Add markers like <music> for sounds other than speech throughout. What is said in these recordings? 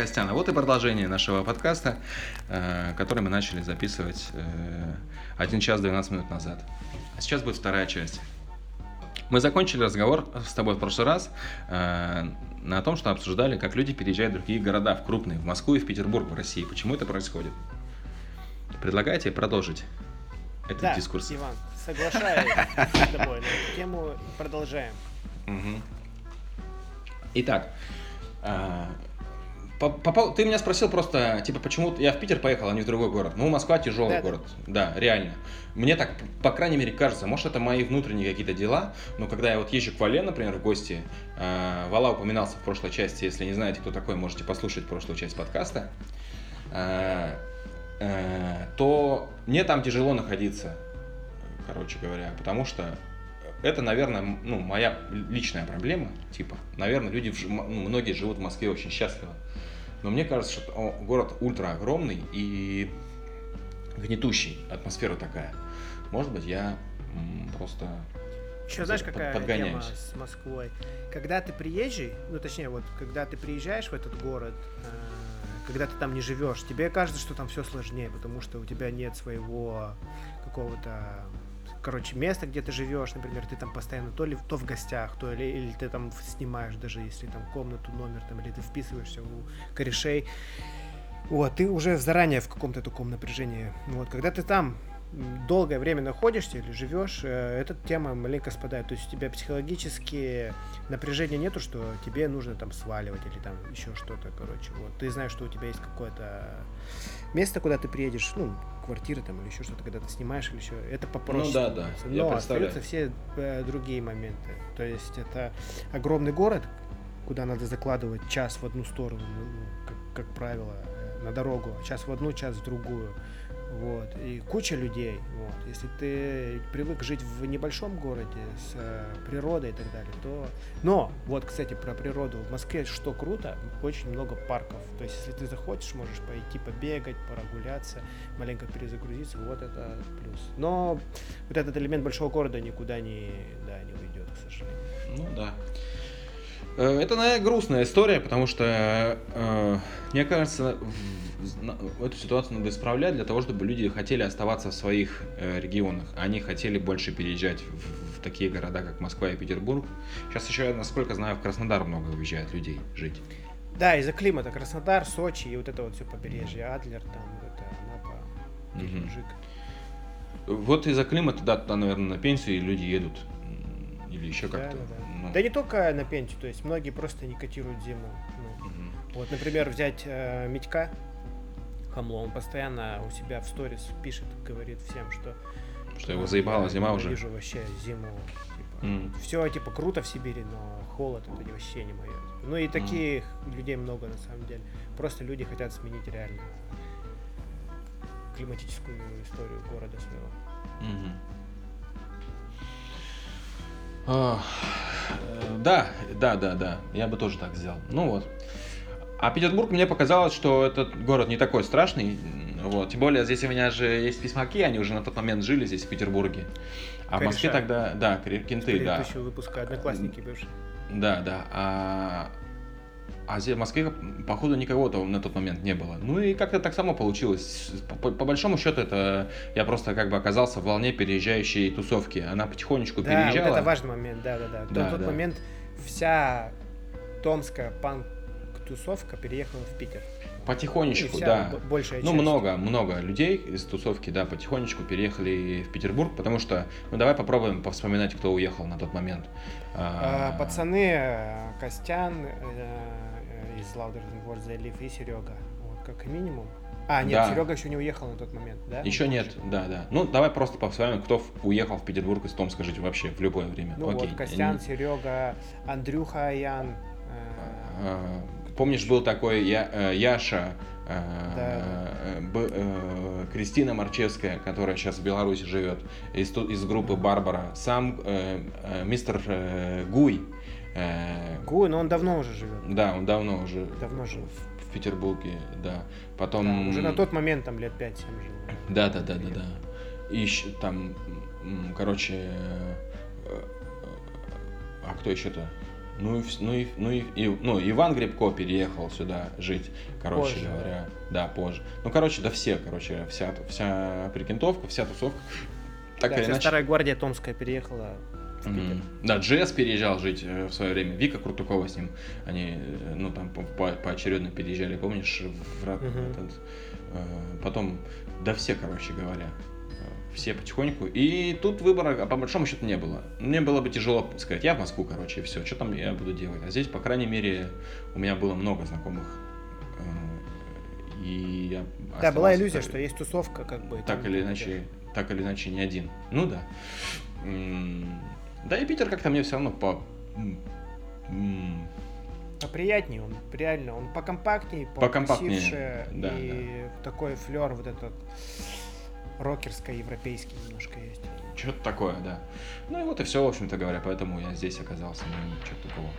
Привет, Костяна. Вот и продолжение нашего подкаста, э, который мы начали записывать э, 1 час 12 минут назад. А сейчас будет вторая часть. Мы закончили разговор с тобой в прошлый раз э, на том, что обсуждали, как люди переезжают в другие города, в крупные, в Москву и в Петербург, в России. Почему это происходит? Предлагаете продолжить этот Да, дискурс? Иван, соглашаюсь с тобой на тему. Продолжаем. Итак, по- по пов- ты меня спросил просто, типа, почему я в Питер поехал, а не в другой город. Ну, Москва тяжелый Да-да. город. Да, реально. Мне так, по крайней мере, кажется. Может, это мои внутренние какие-то дела, но когда я вот езжу к Вале, например, в гости, а, Вала упоминался в прошлой части, если не знаете, кто такой, можете послушать прошлую часть подкаста, а, э, то мне там тяжело находиться, короче говоря, потому что это, наверное, ну, моя личная проблема, типа, наверное, люди, в ну, многие живут в Москве очень счастливо, но мне кажется, что город ультра огромный и гнетущий, атмосфера такая. Может быть, я просто... Еще знаешь, какая тема с Москвой? Когда ты приезжий, ну точнее, вот когда ты приезжаешь в этот город, э, когда ты там не живешь, тебе кажется, что там все сложнее, потому что у тебя нет своего какого-то короче, места, где ты живешь, например, ты там постоянно то ли то в гостях, то ли или ты там снимаешь даже если там комнату, номер, там, или ты вписываешься у корешей. Вот, ты уже заранее в каком-то таком напряжении. Вот, когда ты там долгое время находишься или живешь, э, эта тема маленько спадает. То есть у тебя психологически напряжения нету, что тебе нужно там сваливать или там еще что-то, короче. Вот. Ты знаешь, что у тебя есть какое-то место, куда ты приедешь, ну, квартира там или еще что-то, когда ты снимаешь или еще. Это попроще. Ну да, да, я Но остаются все э, другие моменты. То есть это огромный город, куда надо закладывать час в одну сторону, ну, как, как правило, э, на дорогу, час в одну, час в другую. Вот. И куча людей. Вот. Если ты привык жить в небольшом городе с э, природой и так далее, то... Но, вот, кстати, про природу. В Москве что круто, очень много парков. То есть, если ты захочешь, можешь пойти побегать, прогуляться, маленько перезагрузиться. Вот это плюс. Но вот этот элемент большого города никуда не, да, не уйдет, к сожалению. Ну да. Э, Это, наверное, грустная история, потому что, э, мне кажется, в- эту ситуацию надо исправлять для того, чтобы люди хотели оставаться в своих э, регионах. Они хотели больше переезжать в, в такие города, как Москва и Петербург. Сейчас еще, насколько знаю, в Краснодар много уезжает людей жить. Да, из-за климата. Краснодар, Сочи и вот это вот все побережье. Адлер, там, это, Анапа. Геленджик. Вот из-за климата, да, туда, наверное, на пенсию люди едут. Или еще Да, как-то. да, да. ну. Да не только на пенсию, то есть многие просто не котируют зиму. Ну, Мгм. вот, например, взять э, Митька Хамло, он постоянно у себя в сторис пишет, говорит всем, что... Что его заебала зима уже. Вижу вообще зиму. М. Все типа круто в Сибири, но холод это не- вообще не мое. Ну и таких людей много на самом деле. Просто люди хотят сменить реально климатическую историю города своего. Э, Да, да, да, да. Я бы тоже так сделал. Ну вот. А Петербург мне показалось, что этот город не такой страшный. Вот. Тем более здесь у меня же есть письмаки, они уже на тот момент жили здесь, в Петербурге. А в Москве Кореша. тогда, да, кенты, да. Предыдущего выпуска одноклассники бывшие. Да, да. А, а в Москве, походу, никого-то на тот момент не было. Ну и как-то так само получилось. По, по- большому счету, это я просто как бы оказался в волне переезжающей тусовки. Она потихонечку Да, вот переезжала. это важный момент, да, да, да. Да, На тот да. момент вся томская панк-тусовка переехала в Питер. Потихонечку, да. большая Ну, часть. много, много людей из тусовки, да, потихонечку переехали в Петербург, потому что, ну, давай попробуем повспоминать, кто уехал на тот момент. А, Пацаны, э, Костян э, э, из Live и Серега. Вот, как минимум. А, нет, Да. Серега еще не уехал на тот момент, да? Еще нет, да, да. Ну, давай просто повспомним, кто уехал в Петербург из Томска жить вообще в любое время. Ну Окей. вот, Костян, Серега, Андрюха Аян. э, А, Помнишь, был такой Я- э, Яша, э, Да. э, Б- э, Кристина Марчевская, которая сейчас в Беларуси живет, из, из группы Барбара, сам э, э, мистер э, Гуй, э, Гуй, но он давно уже живет. да, он давно уже Давно жил. в, в Петербурге, да. Потом... Да, уже на тот момент там лет 5-7 жил. Да, да, да, да, да. И еще там, короче, а кто еще-то? Ну и, ну и, ну и, и ну, Иван Грибко переехал сюда жить, короче Позже, говоря. Да, позже. Ну, короче, да все, короче, вся, вся прикинтовка, вся тусовка. Так да, или вся иначе. старая гвардия Томская переехала. Мгм. Да, Джесс переезжал жить э, в свое время. Вика Крутукова с ним. Они, э, ну, там по- по- поочередно переезжали, помнишь, в этот, э, потом, да все, короче говоря. Все потихоньку. И тут выбора, а по большому счету, не было. Мне было бы тяжело сказать, я в Москву, короче, и все, что там я буду делать. А здесь, по крайней мере, у меня было много знакомых. э, И я Да, была иллюзия, так- что есть тусовка, как бы. так или иначе, так или иначе не один. Ну да. Да и Питер как-то мне все равно по... м, Поприятнее он, реально, он покомпактнее, Покомпактнее, да, и такой флер вот этот рокерско-европейский немножко есть. Что-то такое, да. Ну и вот и все, в общем-то говоря, поэтому я здесь оказался, ну ничего такого.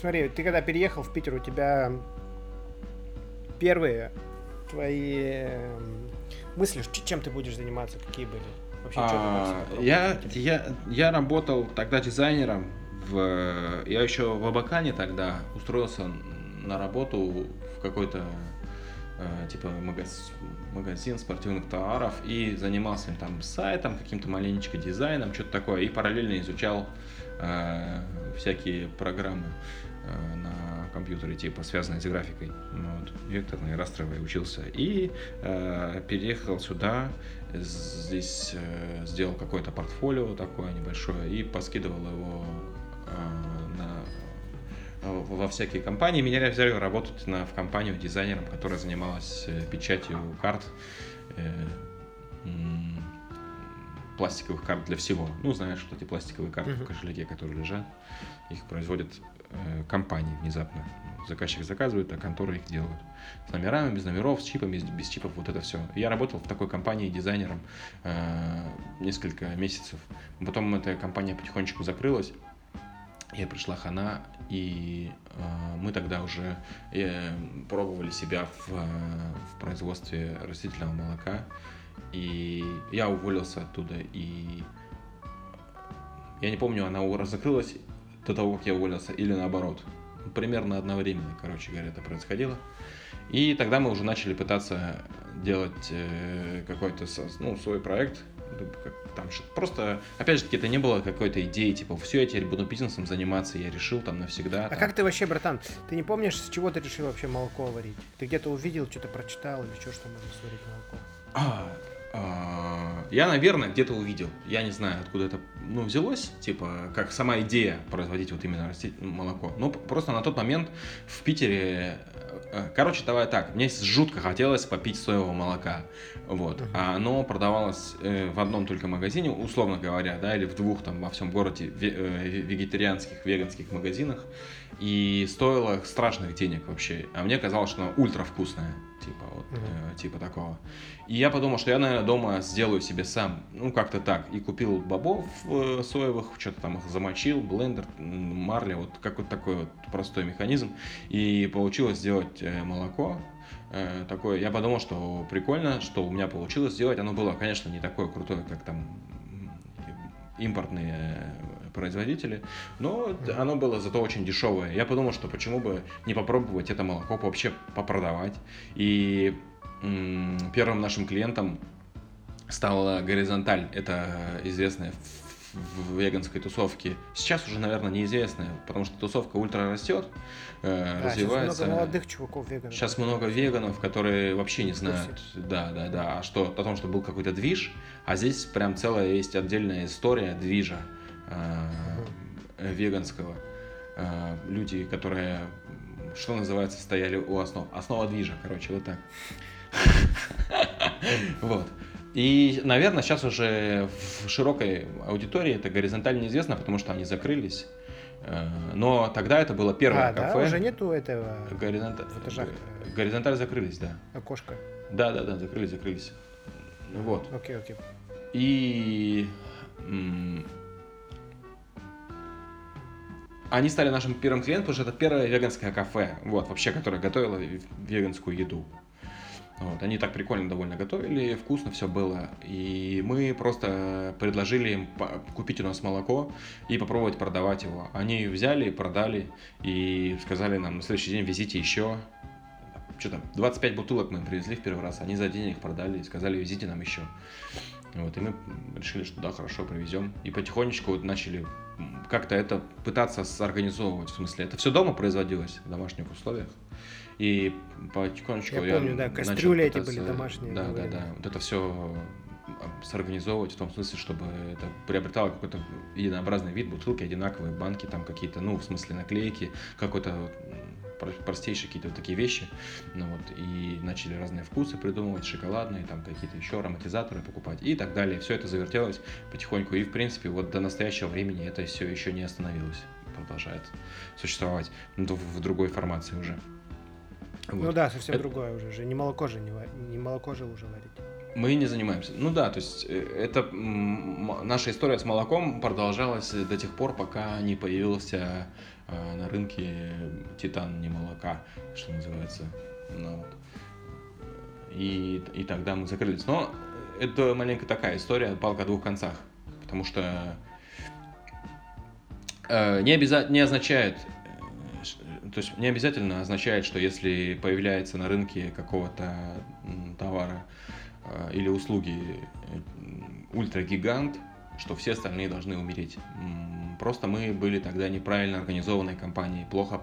Смотри, ты когда переехал в Питер, у тебя первые твои мысли, ч- чем ты будешь заниматься, какие были? Вообще, что А, попробовать я, я, я работал тогда дизайнером. В, я еще в Абакане тогда устроился на работу в какой-то э, типа магаз- магазин спортивных товаров и занимался там сайтом, каким-то маленечко дизайном, что-то такое. И параллельно изучал э, всякие программы на компьютере, типа связанные с графикой. Ну Вот, векторной, растровой учился. И э, переехал сюда, здесь э, сделал какое-то портфолио такое небольшое и поскидывал его э, на э, во всякие компании. Меня взяли работать на, в компанию дизайнером, которая занималась э, печатью карт, э, пластиковых карт для всего. Ну, знаешь, вот эти пластиковые карты в Мгм. кошельке, которые лежат, их производят э, компании внезапно. Заказчик заказывает, а конторы их делают. С номерами, без номеров, с чипами, без, чипов, вот это все. Я работал в такой компании дизайнером э, несколько месяцев. Потом эта компания потихонечку закрылась. Я пришла хана, и э, мы тогда уже э, пробовали себя в, э, в производстве растительного молока. И я уволился оттуда, и я не помню, она закрылась до того, как я уволился, или наоборот. Примерно одновременно, короче говоря, это происходило. И тогда мы уже начали пытаться делать э, какой-то ну, свой проект. Ну, Там просто, опять же таки, это не было какой-то идеи, типа, все, я теперь буду бизнесом заниматься, я решил там навсегда. А там. как ты вообще, братан, ты не помнишь, с чего ты решил вообще молоко варить? Ты где-то увидел, что-то прочитал или что, что можно сварить молоко? А, я, наверное, где-то увидел. Я не знаю, откуда это ну, взялось, типа, как сама идея производить вот именно молоко. Ну, просто на тот момент в Питере... э, Короче, давай так, мне жутко хотелось попить соевого молока. Вот. Мгм. А оно продавалось э, в одном только магазине, условно говоря, да, или в двух там во всем городе э, вегетарианских, веганских магазинах. И стоило страшных денег вообще. А мне казалось, что оно ультра вкусное. Типа, вот, Мгм. э, типа такого. И я подумал, что я, наверное, дома сделаю себе сам. Ну, как-то так. И купил бобов э, соевых, что-то там их замочил, блендер, м, марля, вот какой-то такой вот простой механизм. И получилось сделать э, молоко. э, такое. Я подумал, что прикольно, что у меня получилось сделать. Оно было, конечно, не такое крутое, как там импортные э, производители, но оно было зато очень дешевое. Я подумал, что почему бы не попробовать это молоко вообще попродавать. И первым нашим клиентом стала Горизонталь. Это известная в веганской тусовке. Сейчас уже, наверное, неизвестная, потому что тусовка ультра растет, э, Да, развивается. сейчас много молодых чуваков веганов. Сейчас много веганов, которые вообще не знают, да, да, да, а что, о том, что был какой-то движ, а здесь прям целая есть отдельная история движа э, э, веганского. Э, люди, которые, что называется, стояли у основ, основа движа, короче, вот так. <laughs> Вот. И, наверное, сейчас уже в широкой аудитории это горизонтально неизвестно, потому что они закрылись. Э, Но тогда это было первое а, да, кафе. уже нету этого Горизонталь. Горизонталь закрылись, да. окошка. Да, да, да, закрылись, закрылись. Вот. Окей, окей. И... они стали нашим первым клиентом, потому что это первое веганское кафе, вот, вообще, которое готовило веганскую еду. Вот, они так прикольно довольно готовили, вкусно все было. И мы просто предложили им купить у нас молоко и попробовать продавать его. Они взяли, продали и сказали нам на следующий день везите еще. Что там, 25 бутылок мы привезли в первый раз, они за день их продали и сказали везите нам еще. Вот, и мы решили, что да, хорошо, привезем. И потихонечку вот начали как-то это пытаться сорганизовывать. В смысле, это все дома производилось в домашних условиях. И потихонечку я, я помню, да, кастрюли эти были домашние. Да, да, да. Вот это все сорганизовывать в том смысле, чтобы это приобретало какой-то единообразный вид, бутылки одинаковые, банки там какие-то, ну, в смысле наклейки, какой-то простейшие какие-то вот такие вещи. Ну вот, и начали разные вкусы придумывать, шоколадные, там какие-то еще ароматизаторы покупать и так далее. Все это завертелось потихоньку. И, в принципе, вот до настоящего времени это все еще не остановилось. Продолжает существовать в другой формации уже. Вот. Ну да, совсем это... другое уже. же Не молоко же не, не молоко же уже варить. Мы не занимаемся. Ну да, то есть э, это наша история с молоком продолжалась до тех пор, пока не появился на рынке титан не молока, что называется. Ну, вот. и, и тогда мы закрылись. Но это маленько такая история, палка о двух концах. Потому что э, не, обяза- не означает, то есть не обязательно означает, что если появляется на рынке какого-то товара э, или услуги э, ультрагигант, что все остальные должны умереть. Просто мы были тогда неправильно организованной компанией, плохо,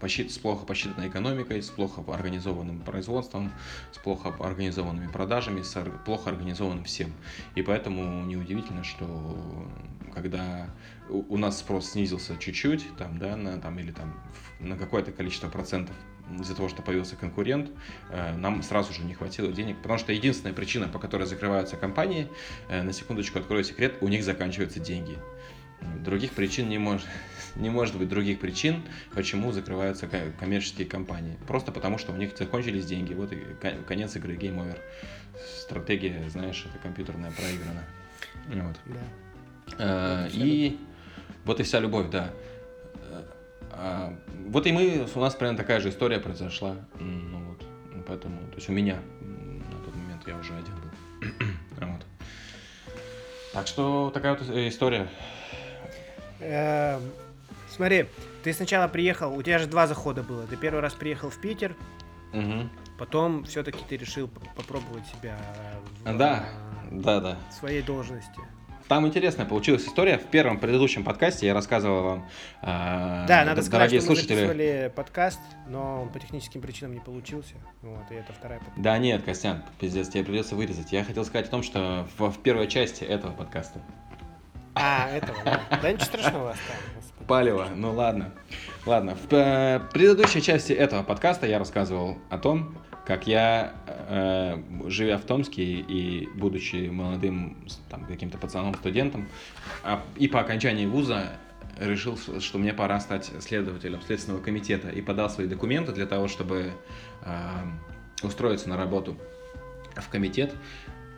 посчит, с плохо посчитанной экономикой, с плохо организованным производством, с плохо организованными продажами, с плохо организованным всем. И поэтому неудивительно, что когда у нас спрос снизился чуть-чуть, там, да, на, там, или там, на какое-то количество процентов из-за того, что появился конкурент, э, нам сразу же не хватило денег, потому что единственная причина, по которой закрываются компании, э, на секундочку открою секрет, у них заканчиваются деньги. Других причин не может, <laughs> не может быть других причин, почему закрываются коммерческие компании. Просто потому, что у них закончились деньги. Вот и конец игры, game over. Стратегия, знаешь, это компьютерная проиграна. Вот. Да. А, и вот и вся любовь, да. А, вот и мы, у нас примерно такая же история произошла. Ну вот, поэтому, то есть у меня на тот момент я уже один был. <clears throat> вот. Так что такая вот история. Эм, смотри, ты сначала приехал, у тебя же два захода было. Ты первый раз приехал в Питер, угу. потом все-таки ты решил попробовать себя в да, да, да. своей должности. Там интересная получилась история. В первом предыдущем подкасте я рассказывал вам, э, да, надо сказать, что слушатели... мы записывали подкаст, но он по техническим причинам не получился. Вот, и это вторая попытка. Да нет, Костян, пиздец, тебе придется вырезать. Я хотел сказать о том, что в, в первой части этого подкаста. А, этого, да. Да ничего страшного оставим. Палево, ну ладно. Ладно, в э, предыдущей части этого подкаста я рассказывал о том, как я, э, живя в Томске и будучи молодым там, каким-то пацаном, студентом, а, и по окончании вуза решил, что мне пора стать следователем Следственного комитета и подал свои документы для того, чтобы э, устроиться на работу в комитет.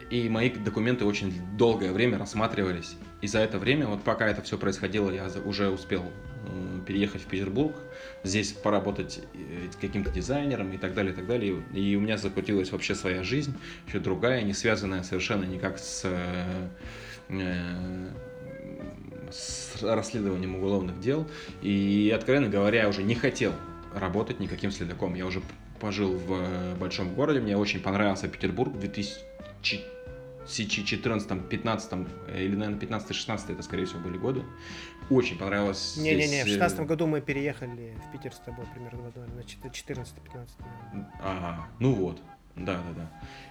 И мои документы очень долгое время рассматривались. И за это время, вот пока это все происходило, я уже успел переехать в Петербург, здесь поработать э, каким-то дизайнером и так далее, и так далее. И у меня закрутилась вообще своя жизнь, еще другая, не связанная совершенно никак с, э, с расследованием уголовных дел. И, откровенно говоря, я уже не хотел работать никаким следаком. Я уже пожил в большом городе, мне очень понравился Петербург в 2000 2014, 15 или, наверное, 15-16 это, скорее всего, были годы. Очень понравилось. Не-не-не, в 16 э, году мы переехали в Питер с тобой примерно в значит, 14-15. Ага, ну вот, да-да-да.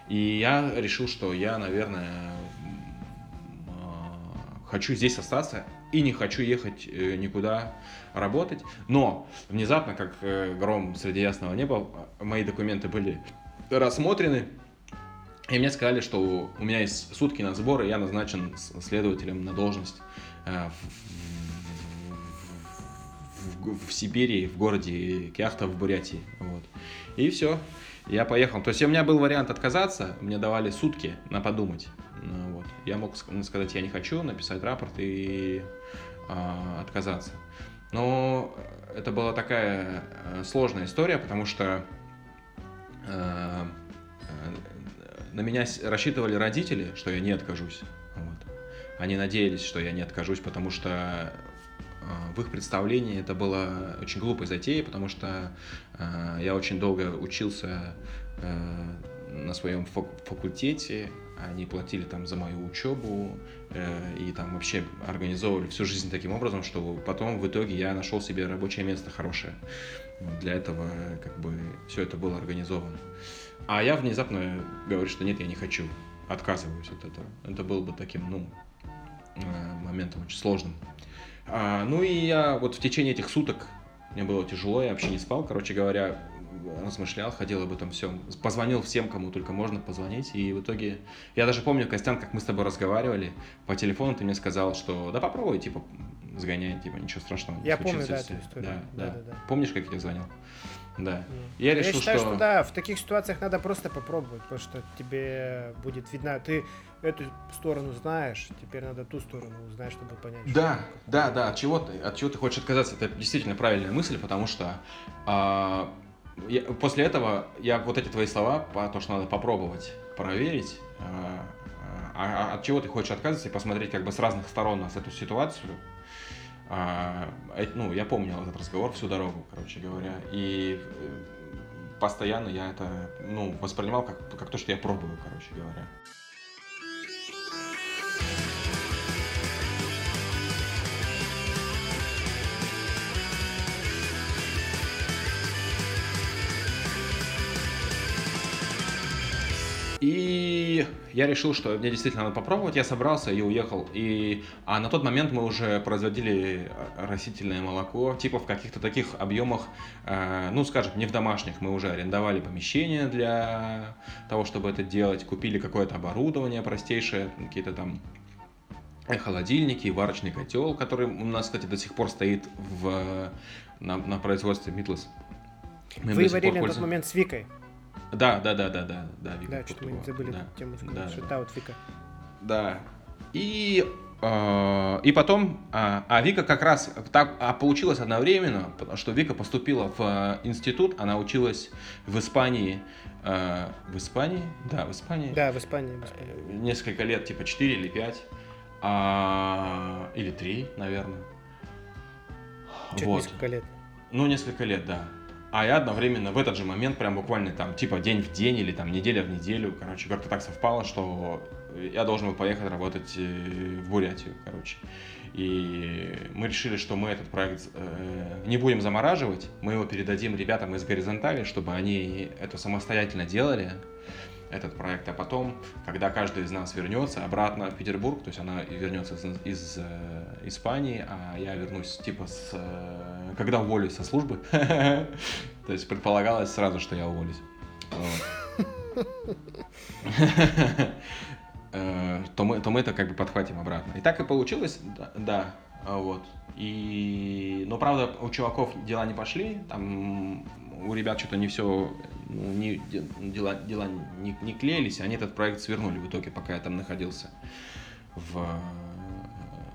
И я решил, что я, наверное, а, хочу здесь остаться и не хочу ехать э, никуда работать. Но внезапно, как э, гром среди ясного неба, мои документы были рассмотрены, и мне сказали, что у меня есть сутки на сбор, и я назначен следователем на должность в, в, Сибири, в городе Кяхта в Бурятии. Вот. И все, я поехал. То есть у меня был вариант отказаться, мне давали сутки на подумать. Ну, вот. Я мог сказать, я не хочу, написать рапорт и а, отказаться. Но это была такая э, сложная история, потому что э, на меня рассчитывали родители, что я не откажусь. Вот. Они надеялись, что я не откажусь, потому что в их представлении это было очень глупой затеей, потому что я очень долго учился на своем факультете, они платили там за мою учебу э, и там вообще организовывали всю жизнь таким образом, что потом в итоге я нашел себе рабочее место хорошее. Для этого как бы все это было организовано. А я внезапно говорю, что нет, я не хочу, отказываюсь от этого. Это было бы таким, ну, э, моментом очень сложным. А, ну и я вот в течение этих суток мне было тяжело, я вообще не спал, короче говоря, размышлял, ходил об этом всем, позвонил всем, кому только можно позвонить, и в итоге, я даже помню, Костян, как мы с тобой разговаривали, по телефону ты мне сказал, что да попробуй, типа, сгоняй, типа, ничего страшного. Я помню, да, эту историю. Да, да, да, да. Помнишь, как я тебе звонил? Да. Я, я решил, считаю, что... что да, в таких ситуациях надо просто попробовать, потому что тебе будет видно, ты эту сторону знаешь, теперь надо ту сторону узнать, чтобы понять. Да, что да, да. От чего ты, от чего ты хочешь отказаться? Это действительно правильная мысль, потому что а, я, после этого я вот эти твои слова, по то, что надо попробовать, проверить, а, а, а от чего ты хочешь отказываться и посмотреть как бы с разных сторон на эту ситуацию. А, ну, я помнил этот разговор всю дорогу, короче говоря, и э, постоянно я это, ну, воспринимал как, как то, что я пробую, короче говоря. И я решил, что мне действительно надо попробовать. Я собрался и уехал. И... А на тот момент мы уже производили растительное молоко, типа в каких-то таких объемах, э, ну, скажем, не в домашних. Мы уже арендовали помещение для того, чтобы это делать. Купили какое-то оборудование простейшее, какие-то там холодильники, варочный котел, который у нас, кстати, до сих пор стоит в, на, на производстве Митлес. Вы варили на тот момент с Викой? Да, да, да, да, да, да, Вика. Да, что-то мы не забыли да. тему да, что да. Вика. Да. И э, и потом, а, а Вика как раз так а получилось одновременно, потому что Вика поступила в э, институт, она училась в Испании, э, в Испании, да, в Испании. Да, в Испании. В Испании. Э, несколько лет, типа 4 или 5, а, или 3, наверное. Чуть вот. несколько лет. Ну, несколько лет, да. А я одновременно в этот же момент, прям буквально там, типа день в день или там неделя в неделю, короче, как-то так совпало, что я должен был поехать работать э, в Бурятию, короче. И мы решили, что мы этот проект э, не будем замораживать, мы его передадим ребятам из горизонтали, чтобы они это самостоятельно делали, этот проект, а потом, когда каждый из нас вернется обратно в Петербург, то есть она вернется из, из э, Испании, а я вернусь типа с, э, когда уволюсь со службы, <laughs> то есть предполагалось сразу, что я уволюсь. <laughs> Э, то мы, то мы это как бы подхватим обратно. И так и получилось, да, вот. И, но правда у чуваков дела не пошли, там у ребят что-то не все, ну, не, дела, дела не, не клеились, они этот проект свернули в итоге, пока я там находился в,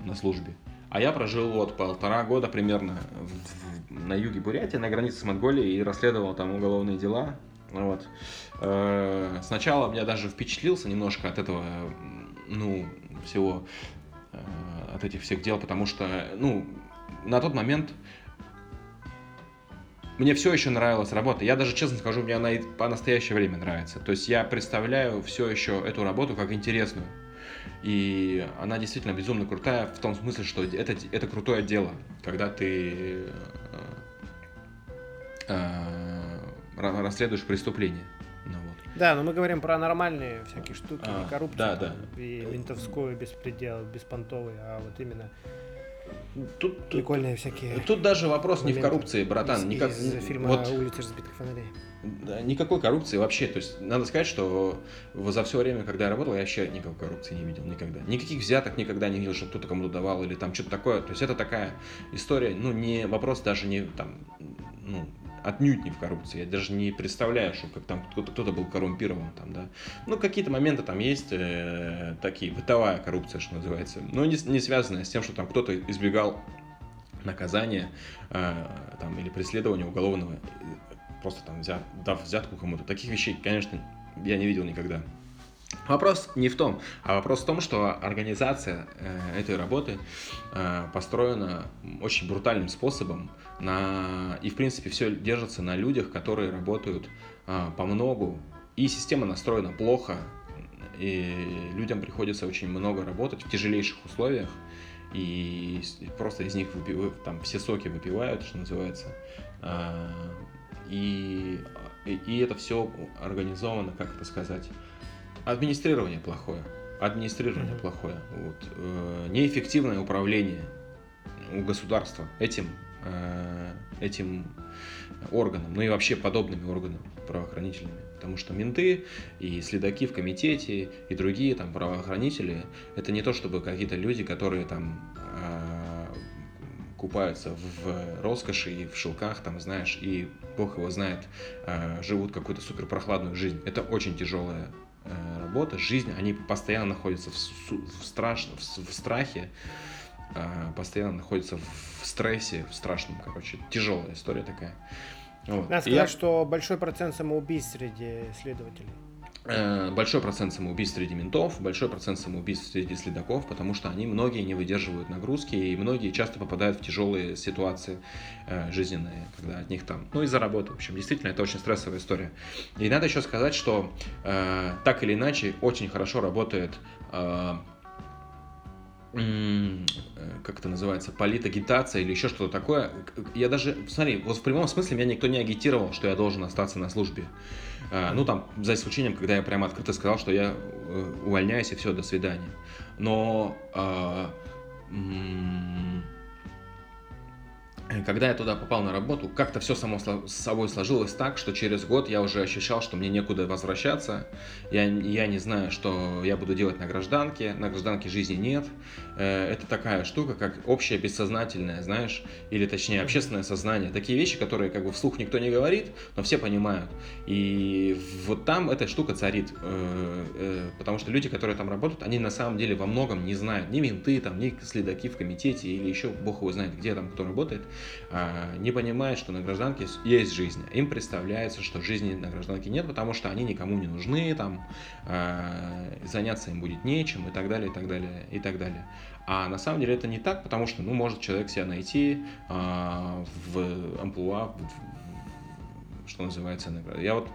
на службе. А я прожил вот полтора года примерно в, в, на юге Бурятии, на границе с Монголией, и расследовал там уголовные дела. Вот. Э, сначала я даже впечатлился немножко от этого, ну, всего, э, от этих всех дел, потому что, ну, на тот момент мне все еще нравилась работа. Я даже, честно скажу, мне она и по настоящее время нравится. То есть я представляю все еще эту работу как интересную. И она действительно безумно крутая в том смысле, что это, это крутое дело, когда ты э, э, расследуешь преступление. Ну, вот. Да, но мы говорим про нормальные всякие штуки, а, коррупцию да, да. и ментовскую беспредел, беспонтовый, а вот именно Тут, Прикольные всякие. Тут даже вопрос не в коррупции, братан. Из, никак, из фильма вот, «Улицы разбитых фонарей». Да, никакой коррупции вообще. То есть, надо сказать, что за все время, когда я работал, я вообще никакой коррупции не видел никогда. Никаких взяток никогда не видел, что кто-то кому-то давал или там что-то такое. То есть, это такая история, ну, не вопрос даже не там, ну, отнюдь не в коррупции. Я даже не представляю, что как там кто-то, кто был коррумпирован там, да. Ну, какие-то моменты там есть э, такие, бытовая коррупция, что называется. Но не, не связанная с тем, что там кто-то избегал наказания э, там, или преследования уголовного, просто там взят, дав взятку кому-то. Таких вещей, конечно, я не видел никогда. Вопрос не в том, а вопрос в том, что организация э, этой работы э, построена очень брутальным способом, на, и в принципе все держится на людях, которые работают э, по многу, и система настроена плохо, и людям приходится очень много работать в тяжелейших условиях, и просто из них выпивают, там все соки выпивают, что называется. А, и, и это все организовано, как это сказать, администрирование плохое. Администрирование mm-hmm. плохое. Вот. Э, неэффективное управление у государства этим, этим органом, ну и вообще подобными органами правоохранительными. Потому что менты и следаки в комитете и другие там правоохранители, это не то чтобы какие-то люди, которые там э, купаются в роскоши и в шелках, там, знаешь, и бог его знает, э, живут какую-то супер прохладную жизнь. Это очень тяжелая э, работа, жизнь, они постоянно находятся в, в, страш, в, в страхе, э, постоянно находятся в стрессе, в страшном, короче, тяжелая история такая. Вот. Надо сказать, я... что большой процент самоубийств среди следователей. Э, большой процент самоубийств среди ментов, большой процент самоубийств среди следаков, потому что они многие не выдерживают нагрузки, и многие часто попадают в тяжелые ситуации э, жизненные, когда от них там, ну, из-за работы. В общем, действительно, это очень стрессовая история. И надо еще сказать, что э, так или иначе очень хорошо работает Э, как это называется, политагитация или еще что-то такое. Я даже, смотри, вот в прямом смысле меня никто не агитировал, что я должен остаться на службе. А, ну, там, за исключением, когда я прямо открыто сказал, что я э, увольняюсь и все, до свидания. Но а, когда я туда попал на работу, как-то все само с собой сложилось так, что через год я уже ощущал, что мне некуда возвращаться. Я, я не знаю, что я буду делать на гражданке. На гражданке жизни нет. Э, это такая штука, как общее бессознательное, знаешь, или точнее общественное сознание. Такие вещи, которые как бы вслух никто не говорит, но все понимают. И вот там эта штука царит. Э, э, потому что люди, которые там работают, они на самом деле во многом не знают. Ни менты, там, ни следаки в комитете или еще бог его знает, где там кто работает. А, не понимают, что на гражданке есть жизнь. Им представляется, что жизни на гражданке нет, потому что они никому не нужны, там, а, заняться им будет нечем и так далее, и так далее, и так далее. А на самом деле это не так, потому что, ну, может человек себя найти а, в амплуа, что называется, я вот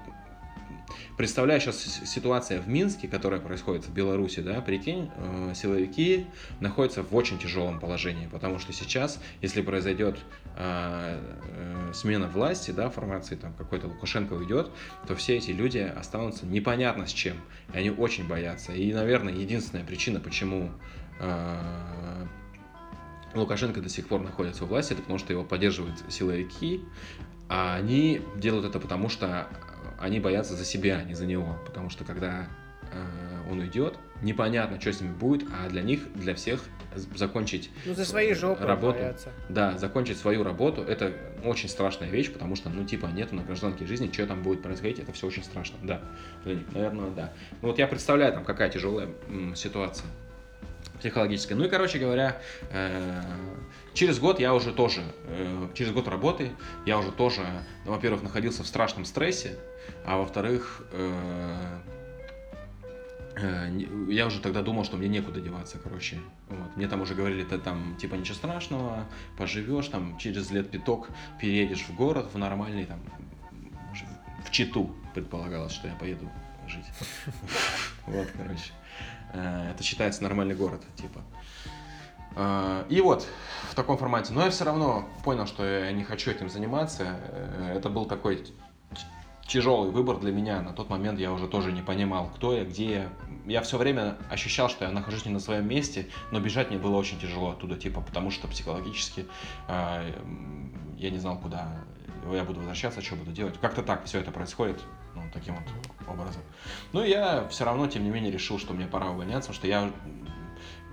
Представляю сейчас ситуация в Минске, которая происходит в Беларуси, да, прикинь, э, силовики находятся в очень тяжелом положении, потому что сейчас, если произойдет э, э, смена власти, да, формации там какой-то Лукашенко уйдет, то все эти люди останутся непонятно с чем, и они очень боятся. И, наверное, единственная причина, почему Лукашенко до сих пор находится у власти, это потому что его поддерживают силовики, а они делают это потому, что они боятся за себя, а не за него. Потому что когда э, он уйдет, непонятно, что с ними будет, а для них, для всех закончить ну, за свои жопы работу. Боятся. Да, закончить свою работу, это очень страшная вещь, потому что, ну, типа, нету на гражданке жизни, что там будет происходить, это все очень страшно, да. Для них, наверное, да. Ну, вот я представляю, там, какая тяжелая м, ситуация психологическая. Ну и, короче говоря, э, через год я уже тоже, э, через год работы я уже тоже, ну, во-первых, находился в страшном стрессе, а во-вторых, э, я уже тогда думал, что мне некуда деваться, короче. Вот. Мне там уже говорили, ты там, типа, ничего страшного, поживешь, там, через лет пяток переедешь в город, в нормальный, там, в Читу предполагалось, что я поеду жить. <laughs> Вот, короче. Э, это считается нормальный город, типа. Э, и вот в таком формате. Но я все равно понял, что я не хочу этим заниматься. Э, это был такой тяжелый выбор для меня. На тот момент я уже тоже не понимал, кто я, где я. Я все время ощущал, что я нахожусь не на своем месте, но бежать мне было очень тяжело оттуда, типа, потому что психологически э, я не знал, куда я буду возвращаться, что буду делать. Как-то так все это происходит ну, таким вот образом. Ну, я все равно, тем не менее, решил, что мне пора увольняться, что я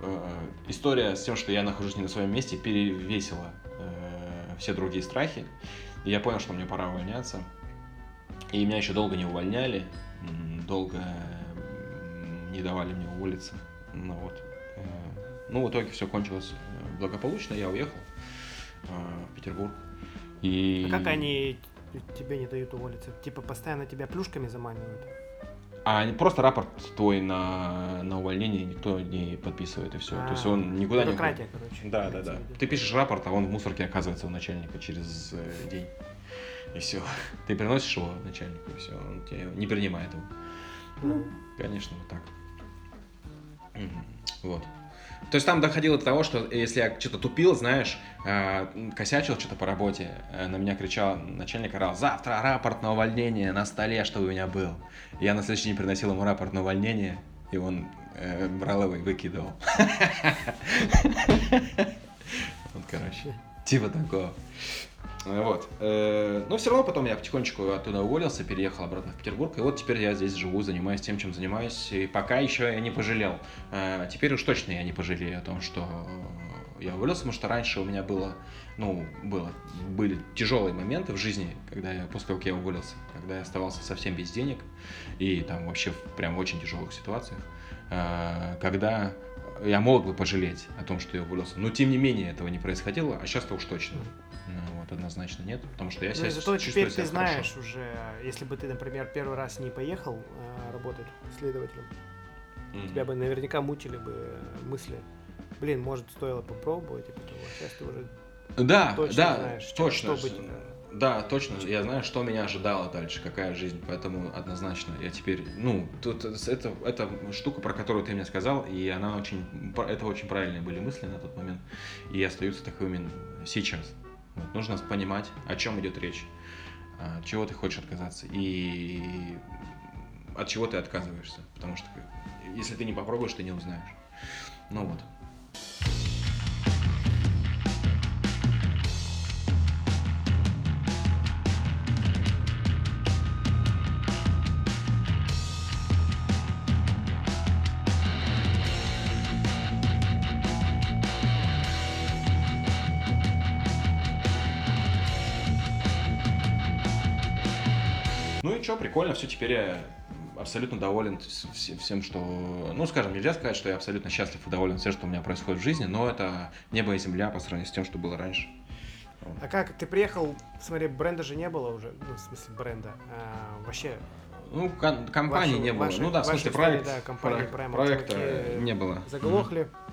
э, история с тем, что я нахожусь не на своем месте, перевесила э, все другие страхи. И я понял, что мне пора увольняться. И меня еще долго не увольняли, долго не давали мне уволиться. Ну вот. Э, ну, в итоге все кончилось э, благополучно, я уехал. в Петербург. И... А как они тебе не дают уволиться? Типа постоянно тебя плюшками заманивают? А просто рапорт твой на, на увольнение никто не подписывает, и все. А, То есть он никуда не... Бюрократия, короче. Да, да, да. Ты пишешь рапорт, а он в мусорке оказывается у начальника через э, день. И все. <laughs> Ты приносишь его начальнику, и все. Он тебя не принимает его. Ну, конечно, вот так. Вот. То есть там доходило до того, что если я что-то тупил, знаешь, э, косячил что-то по работе, э, на меня кричал начальник, орал, завтра рапорт на увольнение на столе, чтобы у меня был. Я на следующий день приносил ему рапорт на увольнение, и он э, брал его и выкидывал. <laughs> Вот, короче, типа такого. Вот. Э, но все равно потом я потихонечку оттуда уволился, переехал обратно в Петербург. И вот теперь я здесь живу, занимаюсь тем, чем занимаюсь. И пока еще я не пожалел. Э, теперь уж точно я не пожалею о том, что я уволился, потому что раньше у меня было, ну, было, были тяжелые моменты в жизни, когда я, после того, как я уволился, когда я оставался совсем без денег и там вообще в прям очень тяжелых ситуациях, э, когда я мог бы пожалеть о том, что я уволился. Но тем не менее этого не происходило, а сейчас-то уж точно. Ну, вот однозначно нет, потому что я себя ну, зато теперь ты знаешь хорошо. уже, если бы ты, например, первый раз не поехал э, работать следователем, mm-hmm. тебя бы наверняка мучили бы мысли, блин, может стоило попробовать и потом, а сейчас ты уже да, точно да, знаешь, точно. Что быть, да, точно. Я знаю, что меня ожидало дальше, какая жизнь, поэтому однозначно я теперь, ну, тут это, это штука, про которую ты мне сказал, и она очень, это очень правильные были мысли на тот момент, и остаются таковыми сейчас. Вот, нужно понимать, о чем идет речь, от чего ты хочешь отказаться и от чего ты отказываешься, потому что если ты не попробуешь, ты не узнаешь. Ну вот. Что, прикольно, все, теперь я абсолютно доволен всем, что... Ну, скажем, нельзя сказать, что я абсолютно счастлив и доволен всем, что у меня происходит в жизни, но это небо и земля по сравнению с тем, что было раньше. А как, ты приехал, смотри, бренда же не было уже, ну, в смысле бренда, а, вообще... Ну, ком- компании ваши, не было. Ваши, ну да, в смысле, проект, да, компании, проект, проекта не было. Заглохли. Mm-hmm.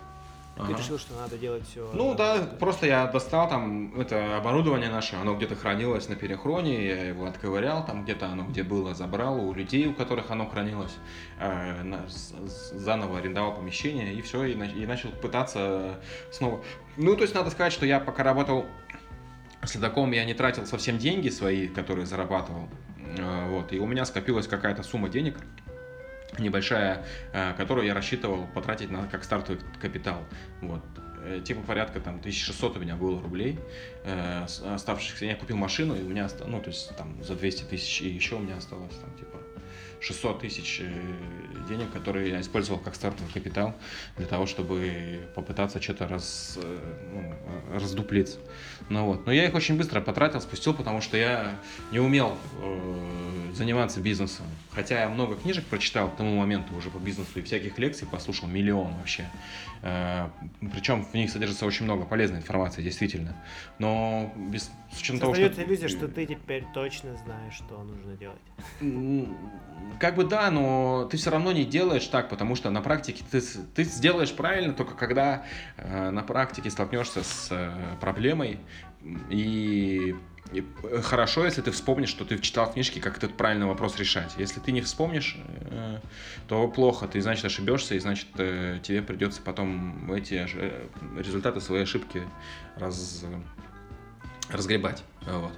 Ага. Ты решил, что надо делать все. Ну да, просто я достал там это оборудование наше, оно где-то хранилось на перехроне, я его отковырял, там где-то оно где было забрал у людей, у которых оно хранилось, э, заново арендовал помещение и все, и, и начал пытаться снова. Ну, то есть надо сказать, что я пока работал следаком, я не тратил совсем деньги свои, которые зарабатывал, э, вот, и у меня скопилась какая-то сумма денег, небольшая, э, которую я рассчитывал потратить на как стартовый капитал. Вот. Э, типа порядка там 1600 у меня было рублей. Э, оставшихся я купил машину, и у меня, ну, то есть там за 200 тысяч, и еще у меня осталось там типа 600 тысяч денег, которые я использовал как стартовый капитал для того, чтобы попытаться что-то раз, ну, раздуплиться. Ну вот. Но я их очень быстро потратил, спустил, потому что я не умел э, заниматься бизнесом. Хотя я много книжек прочитал к тому моменту уже по бизнесу и всяких лекций послушал миллион вообще. Э, причем в них содержится очень много полезной информации, действительно. Но без с учетом того, что... иллюзия, что ты теперь точно знаешь, что нужно делать. Как бы да, но ты все равно не делаешь так, потому что на практике ты, ты сделаешь правильно только когда э, на практике столкнешься с э, проблемой и и хорошо, если ты вспомнишь, что ты читал книжки, как этот правильный вопрос решать. Если ты не вспомнишь, э, то плохо, ты, значит, ошибешься, и, значит, э, тебе придется потом эти э, результаты своей ошибки раз, разгребать. Вот.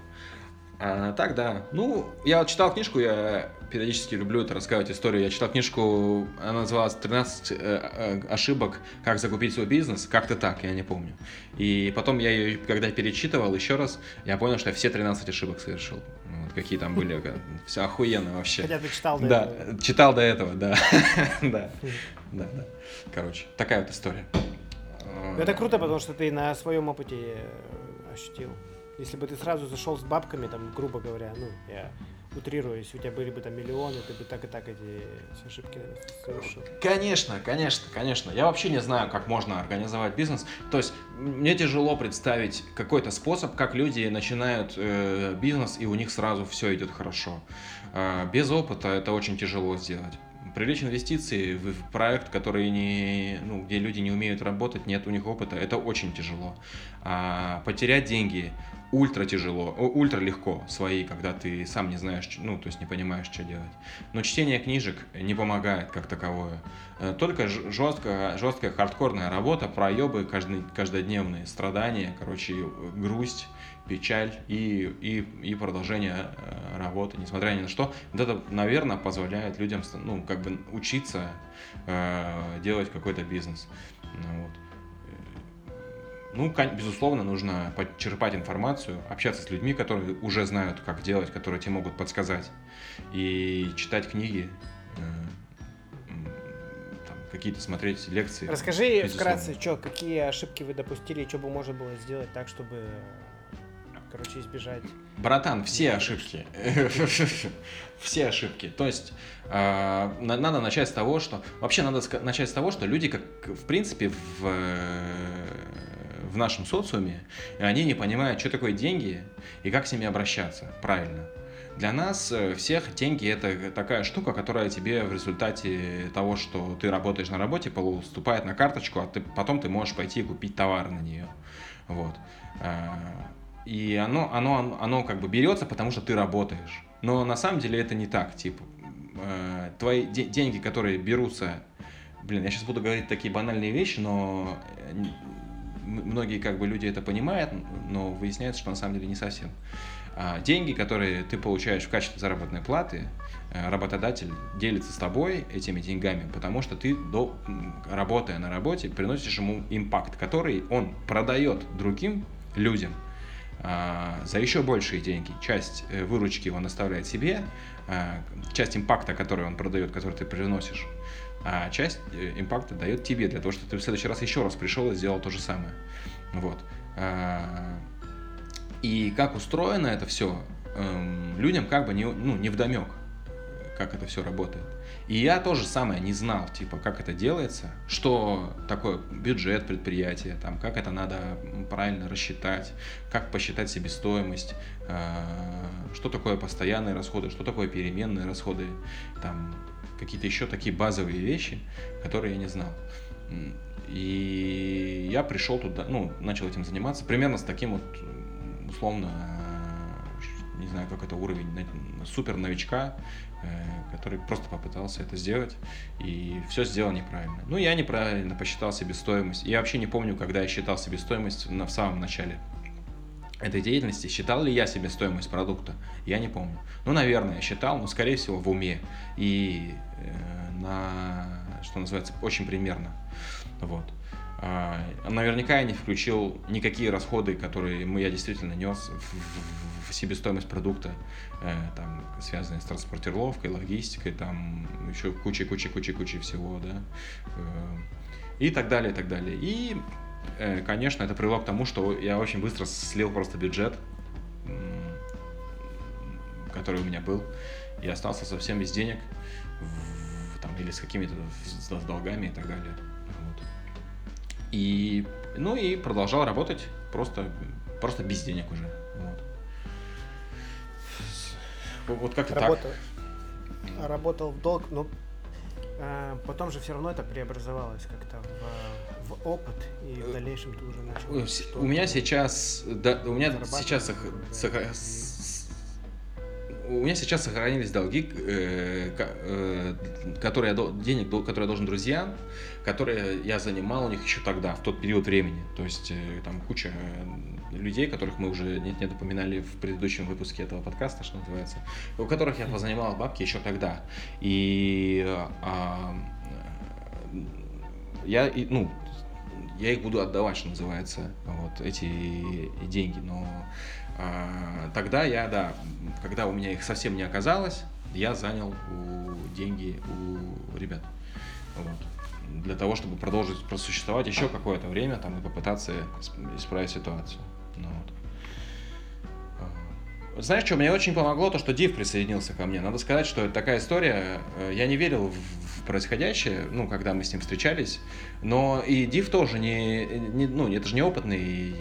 А, так, да. Ну, я читал книжку, я периодически люблю это рассказывать историю. Я читал книжку, она называлась «13 э, э, ошибок, как закупить свой бизнес». Как-то так, я не помню. И потом я ее, когда перечитывал еще раз, я понял, что я все 13 ошибок совершил. Вот, какие там были. Все охуенно вообще. Хотя ты читал до да, этого. читал до этого, да. <laughs> да. Да, да. Короче, такая вот история. Это круто, потому что ты на своем опыте э, ощутил. Если бы ты сразу зашел с бабками, там, грубо говоря, ну, я утрирую, если у тебя были бы там миллионы, ты бы так и так эти ошибки совершил. Конечно, конечно, конечно. Я вообще не знаю, как можно организовать бизнес. То есть мне тяжело представить какой-то способ, как люди начинают э, бизнес, и у них сразу все идет хорошо. Э, без опыта это очень тяжело сделать привлечь инвестиции в проект, который не, ну, где люди не умеют работать, нет у них опыта, это очень тяжело. А потерять деньги ультра тяжело, ультра легко свои, когда ты сам не знаешь, ну, то есть не понимаешь, что делать. Но чтение книжек не помогает как таковое. Э, только жесткая, жесткая хардкорная работа, проебы каждый, каждодневные, страдания, короче, грусть, печаль и, и, и продолжение э, работы, несмотря ни на что. Вот это, наверное, позволяет людям, ну, как бы учиться э, делать какой-то бизнес. Ну, вот. Ну, безусловно, нужно подчерпать информацию, общаться с людьми, которые уже знают, как делать, которые тебе могут подсказать, и читать книги, э, какие-то смотреть лекции. Расскажи безусловно. вкратце, что, какие ошибки вы допустили, что бы можно было сделать так, чтобы, короче, избежать. Братан, все ошибки. <laughs> все ошибки. То есть э, надо начать с того, что... Вообще надо начать с того, что люди, как в принципе, в в нашем социуме, и они не понимают, что такое деньги и как с ними обращаться правильно. Для нас э, всех деньги это такая штука, которая тебе в результате того, что ты работаешь на работе, поступает на карточку, а ты, потом ты можешь пойти и купить товар на нее. Вот. Э, и оно, оно, оно как бы берется, потому что ты работаешь. Но на самом деле это не так. Типа, э, твои деньги, которые берутся Блин, я сейчас буду говорить такие банальные вещи, но многие как бы люди это понимают, но выясняется, что на самом деле не совсем. А деньги, которые ты получаешь в качестве заработной платы, э, работодатель делится с тобой этими деньгами, потому что ты, работая на работе, приносишь ему импакт, который он продает другим людям а, за еще большие деньги. Часть э, выручки он оставляет себе, а, часть импакта, который он продает, который ты приносишь, а часть э, импакта дает тебе, для того, чтобы ты в следующий раз еще раз пришел и сделал то же самое. Вот. А, и как устроено это все, эм, людям как бы не, ну, не вдомек, как это все работает. И я тоже самое не знал, типа, как это делается, что такое бюджет предприятия, там, как это надо правильно рассчитать, как посчитать себестоимость, э, что такое постоянные расходы, что такое переменные расходы, там, какие-то еще такие базовые вещи, которые я не знал. И я пришел туда, ну, начал этим заниматься примерно с таким вот, условно, не знаю, как это уровень, супер новичка, э, который просто попытался это сделать, и все сделал неправильно. Ну, я неправильно посчитал себестоимость. Я вообще не помню, когда я считал себестоимость в самом начале этой деятельности, считал ли я себе стоимость продукта, я не помню. Ну, наверное, считал, но, скорее всего, в уме и э, на, что называется, очень примерно. Вот. А, наверняка я не включил никакие расходы, которые я действительно нес в, в, в себестоимость продукта, э, там, связанные с транспортировкой, логистикой, там, еще кучей-кучей-кучей-кучей всего, да, э, и так далее, и так далее. И Э, конечно, это привело к тому, что я очень быстро слил просто бюджет, который у меня был, и остался совсем без денег, там, или с какими-то с долгами и так далее. Вот. И, ну и продолжал работать просто, просто без денег уже. Вот, вот как-то Работа... так. Работал в долг, но э, потом же все равно это преобразовалось как-то в в опыт, и в дальнейшем ты уже начал. У меня сейчас, да, у меня сейчас у меня сейчас сохранились долги, э, э, которые я, денег, которые я должен друзьям, которые я занимал у них еще тогда, в тот период времени. То есть э, там куча людей, которых мы уже нет, нет упоминали в предыдущем выпуске этого подкаста, что называется, у которых я позанимал бабки еще тогда. И а, я, ну, я их буду отдавать, что называется, вот эти деньги. Но а, тогда я, да, когда у меня их совсем не оказалось, я занял у, деньги у ребят. Вот. Для того, чтобы продолжить просуществовать еще какое-то время там, и попытаться исправить ситуацию. Ну, вот. Знаешь что, мне очень помогло то, что Див присоединился ко мне. Надо сказать, что это такая история. э, Я не верил в происходящее, ну, когда мы с ним встречались. Но и Див тоже не, не ну, это же не опытный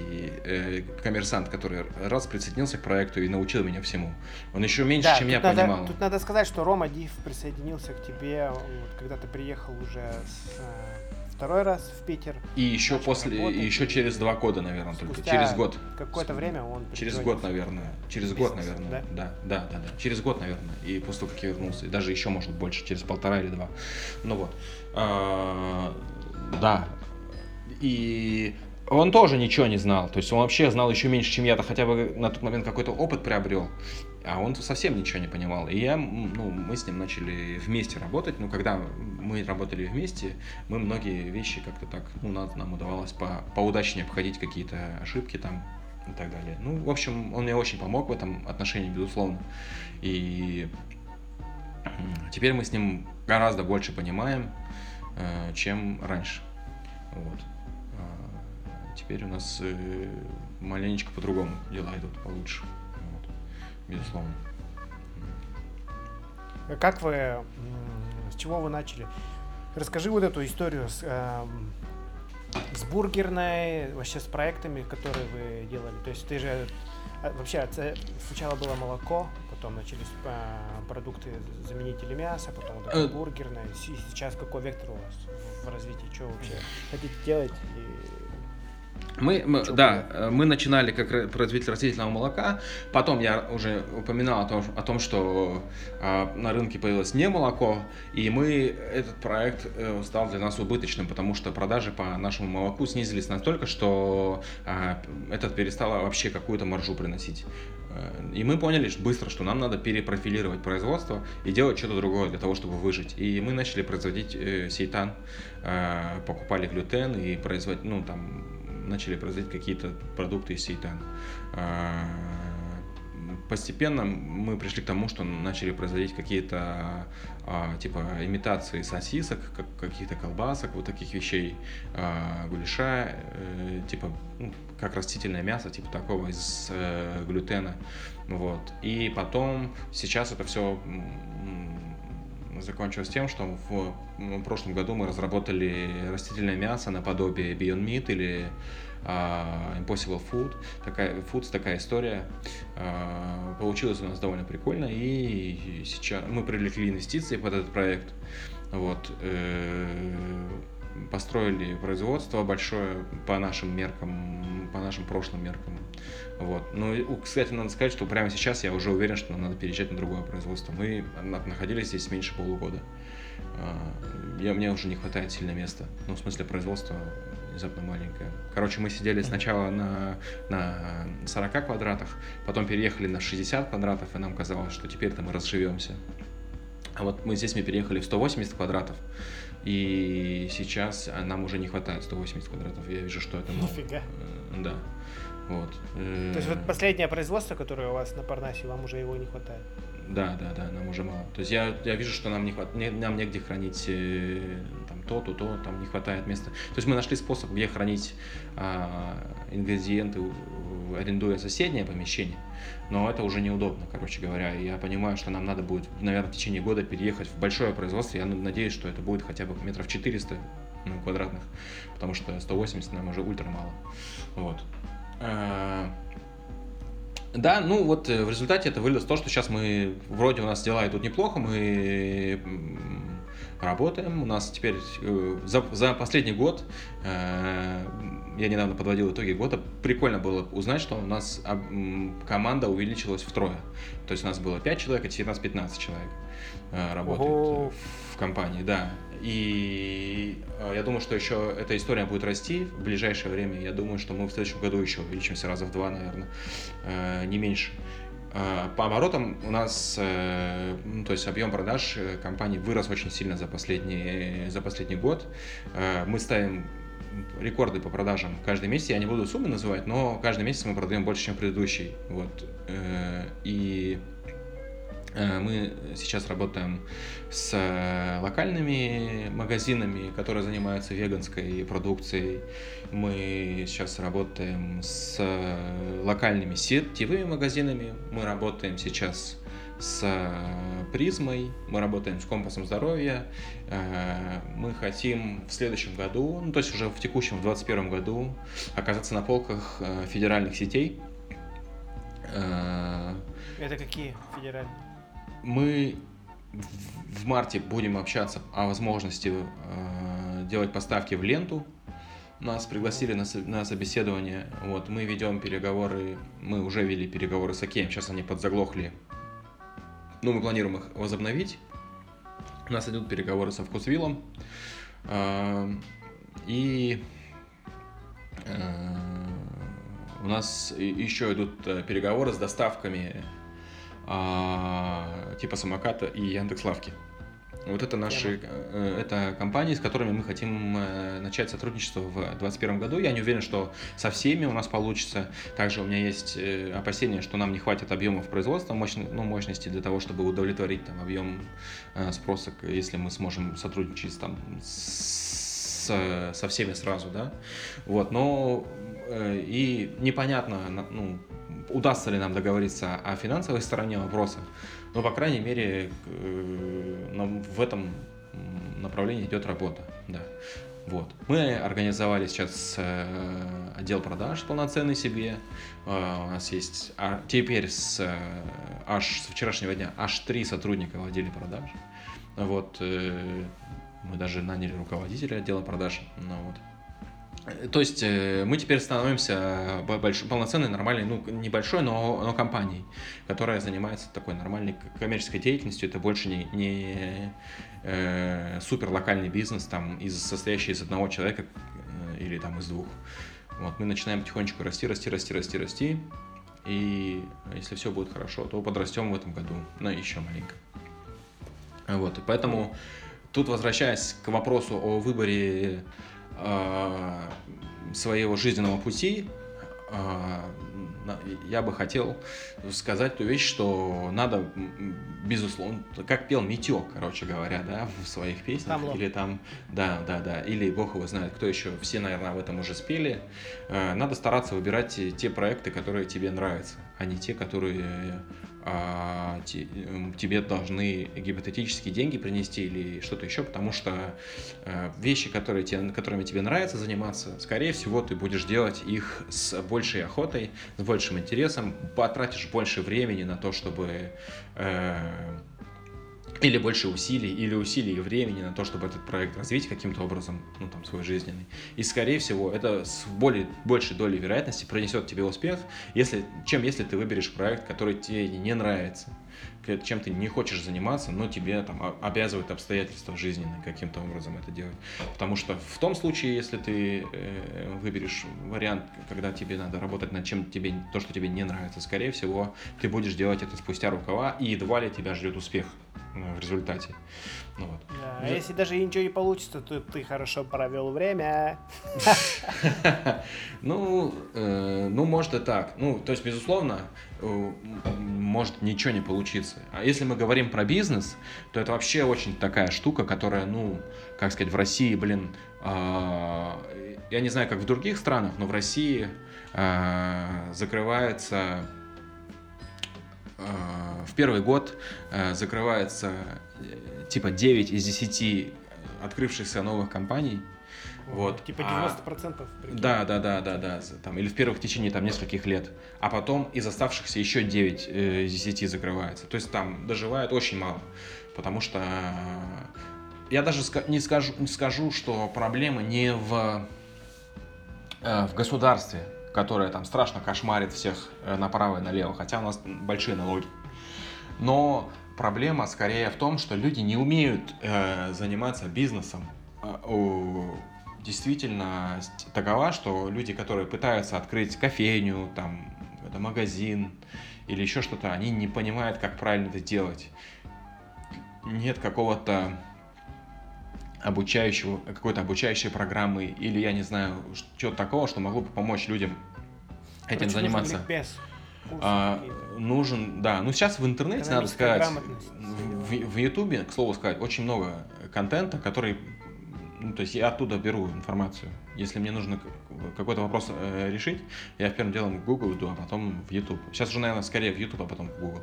э, коммерсант, который раз присоединился к проекту и научил меня всему. Он еще меньше, Да, чем я надо, понимал. Тут надо сказать, что Рома Див присоединился к тебе, вот, когда ты приехал уже с, э, второй раз в Питер. И еще после, работать, и еще через два года, наверное, только. Через год. Какое-то время он Через год, наверное. Через год, Бизнес, наверное. Да? да, да, да, Через год, наверное. И после того, как я вернулся. И даже еще, может, больше, через полтора или два. Ну вот. Да. И он тоже ничего не знал. То есть он вообще знал еще меньше, чем я-то хотя бы на тот момент какой-то опыт приобрел. А он совсем ничего не понимал. И я, ну, мы с ним начали вместе работать. Ну, когда мы работали вместе, мы многие вещи как-то так, ну, нам, нам удавалось по, поудачнее обходить какие-то ошибки там и так далее. Ну, в общем, он мне очень помог в этом отношении, безусловно. И теперь мы с ним гораздо больше понимаем, чем раньше. Вот. А Теперь у нас э, маленечко по-другому дела идут получше. Вот. Безусловно. А Как вы, с чего вы начали? Расскажи вот эту историю с, эм, с бургерной, вообще с проектами, которые вы делали. То есть ты же вообще сначала было молоко, потом начались э, продукты заменители мяса, потом вот Э. бургерная. Си- Сейчас какой вектор у вас в- развитии? Что вообще хотите делать? И Мы, мы- да, э, мы начинали как производитель растительного молока. Потом я уже упоминал о том, о том что а, на рынке появилось не молоко, и мы этот проект э, стал для нас убыточным, потому что продажи по нашему молоку снизились настолько, что а, этот перестало вообще какую-то маржу приносить. Э, И мы поняли быстро, что нам надо перепрофилировать производство и делать что-то другое для того, чтобы выжить. И мы начали производить э, сейтан, э, покупали глютен и производить, ну там начали производить какие-то продукты из сейтана. А, Постепенно мы пришли к тому, что начали производить какие-то а, типа имитации сосисок, как, каких-то колбасок, вот таких вещей, а, гуляша, э, типа ну, как растительное мясо, типа такого из э, глютена. Вот. И потом сейчас это все закончилось тем, что в, в прошлом году мы разработали растительное мясо наподобие Beyond Meat или а, Impossible Food. Такая, Foods такая история. А, получилось у нас довольно прикольно, и сейчас мы привлекли инвестиции под этот проект. Вот. э, построили производство большое по нашим меркам, по нашим прошлым меркам. Вот. Ну, кстати, надо сказать, что прямо сейчас я уже уверен, что нам надо переезжать на другое производство. Мы на- находились здесь меньше полугода. А, Я, мне уже не хватает сильно места. Ну, в смысле, производство внезапно маленькое. Короче, мы сидели сначала на, на 40 квадратах, потом переехали на 60 квадратов, и нам казалось, что теперь-то мы разживемся. А вот мы здесь мы переехали в 180 квадратов, и сейчас а, нам уже не хватает 180 квадратов. Я вижу, что это мало. Нифига. Э, Да. Вот. Э, То есть вот последнее производство, которое у вас на Парнасе, вам уже его не хватает. Да, да, да, нам уже мало. То есть я, я вижу, что нам не хват... нам негде хранить там то, там не хватает места. То есть мы нашли способ, где хранить а, ингредиенты, арендуя соседнее помещение, но это уже неудобно, короче говоря. Я понимаю, что нам надо будет, наверное, в течение года переехать в большое производство. Я надеюсь, что это будет хотя бы метров 400 ну, квадратных, потому что 180 нам уже ультра мало. Вот. А, да, ну вот э, в результате это вылилось то, что сейчас мы, вроде у нас дела идут неплохо, мы работаем, у нас теперь э, за, за последний год, э, я недавно подводил итоги года, прикольно было узнать, что у нас м, команда увеличилась втрое. То есть у нас было 5 человек, а теперь у нас 15 человек э, работает Ого. в компании, да. И э, я думаю, что еще эта история будет расти в ближайшее время. Я думаю, что мы в следующем году еще увеличимся раза в два, наверное, э, не меньше. Э, По оборотам у нас, э, ну, то есть объем продаж э, компании вырос очень сильно за последний, за последний год. Мы ставим рекорды по продажам каждый месяц. Я не буду суммы называть, но каждый месяц мы продаем больше, чем предыдущий. Вот. И мы сейчас работаем с э, локальными магазинами, которые занимаются веганской продукцией. Мы сейчас работаем с э, локальными сетевыми магазинами. Мы работаем сейчас с призмой, мы работаем с компасом здоровья. Мы хотим в следующем году, ну то есть уже в текущем, в 2021 году, оказаться на полках федеральных сетей. Это какие федеральные? Мы в марте будем общаться о возможности э, делать поставки в ленту. Нас пригласили на, на собеседование. Вот, мы ведем переговоры, мы уже вели переговоры с Океем, сейчас они подзаглохли. Ну, мы планируем их возобновить. У нас идут переговоры со Вкусвиллом. Э, и э, у нас еще идут переговоры с доставками а, типа самоката и Яндекс.Лавки. Вот это наши, э, это компании, с которыми мы хотим э, начать сотрудничество в 2021 году. Я не уверен, что со всеми у нас получится. Также у меня есть э, опасения, что нам не хватит объемов производства, мощно, ну, мощности для того, чтобы удовлетворить там, объем спроса, если мы сможем сотрудничать там, с, со всеми сразу, да. Вот, но и непонятно, ну, удастся ли нам договориться о финансовой стороне вопроса, но, по крайней мере, э, в этом направлении идет работа, да. Вот. Мы организовали сейчас э, отдел продаж полноценный себе. Э, у нас есть а, теперь с, аж с вчерашнего дня аж три сотрудника в отделе продаж. Вот. Мы даже наняли руководителя отдела продаж. Ну, вот. То есть э, мы теперь становимся большой, полноценной, нормальной, ну, небольшой, но, но компанией, которая занимается такой нормальной коммерческой деятельностью. Это больше не, не э, супер локальный бизнес, там, из, состоящий из одного человека э, или там из двух. Вот, мы начинаем потихонечку расти, расти, расти, расти, расти. И если все будет хорошо, то подрастем в этом году, но еще маленько. Вот, и поэтому тут, возвращаясь к вопросу о выборе Э, своего жизненного пути, э, я бы хотел сказать ту вещь, что надо, безусловно, как пел Митек, короче говоря, да, в своих песнях, Хамло. или там, да, да, да, или Бог его знает, кто еще, все, наверное, об этом уже спели, э, надо стараться выбирать те проекты, которые тебе нравятся, а не те, которые а, тебе должны гипотетические деньги принести или что-то еще, потому что э, вещи, которые тебе, которыми тебе нравится заниматься, скорее всего, ты будешь делать их с большей охотой, с большим интересом, потратишь больше времени на то, чтобы э, или больше усилий, или усилий и времени на то, чтобы этот проект развить каким-то образом, ну, там, свой жизненный. И, скорее всего, это с более, большей долей вероятности принесет тебе успех, если, чем если ты выберешь проект, который тебе не нравится, чем ты не хочешь заниматься, но тебе там обязывают обстоятельства жизненные каким-то образом это делать. Потому что в том случае, если ты э, выберешь вариант, когда тебе надо работать над чем тебе, то, что тебе не нравится, скорее всего, ты будешь делать это спустя рукава, и едва ли тебя ждет успех. Ну, в результате. Ну, вот. Да, а если даже ничего не получится, то ты хорошо провел время. <laughs> Ну, э, ну, может и так. Ну, то есть, безусловно, э, может ничего не получиться. А если мы говорим про бизнес, то это вообще очень такая штука, которая, ну, как сказать, в России, блин, а, я не знаю, как в других странах, но в России а, закрывается Э, в первый год э, закрывается э, типа 9 из 10 открывшихся новых компаний. Вот. Типа 90%. А, да, да, да, да, да. Там, или в первых течение там нескольких лет. А потом из оставшихся еще 9 из 10 закрывается. То есть там доживает очень мало. Потому что я даже не скажу, не скажу что проблема не в, в государстве которая там страшно кошмарит всех э, направо и налево, хотя у нас большие налоги. Но проблема скорее в том, что люди не умеют э, заниматься бизнесом. Э, действительно такова, что люди, которые пытаются открыть кофейню, там, это магазин или еще что-то, они не понимают, как правильно это делать. Нет какого-то обучающего, какой-то обучающей программы или, я не знаю, что-то такого, что могло бы помочь людям этим Короче, заниматься. а, нужен, да, ну сейчас в интернете, надо сказать, в, в Ютубе, к слову сказать, очень много контента, который ну, то есть я оттуда беру информацию. Если мне нужно какой-то вопрос э, решить, я первым делом в Google иду, а потом в YouTube. Сейчас уже, наверное, скорее в YouTube, а потом в Google.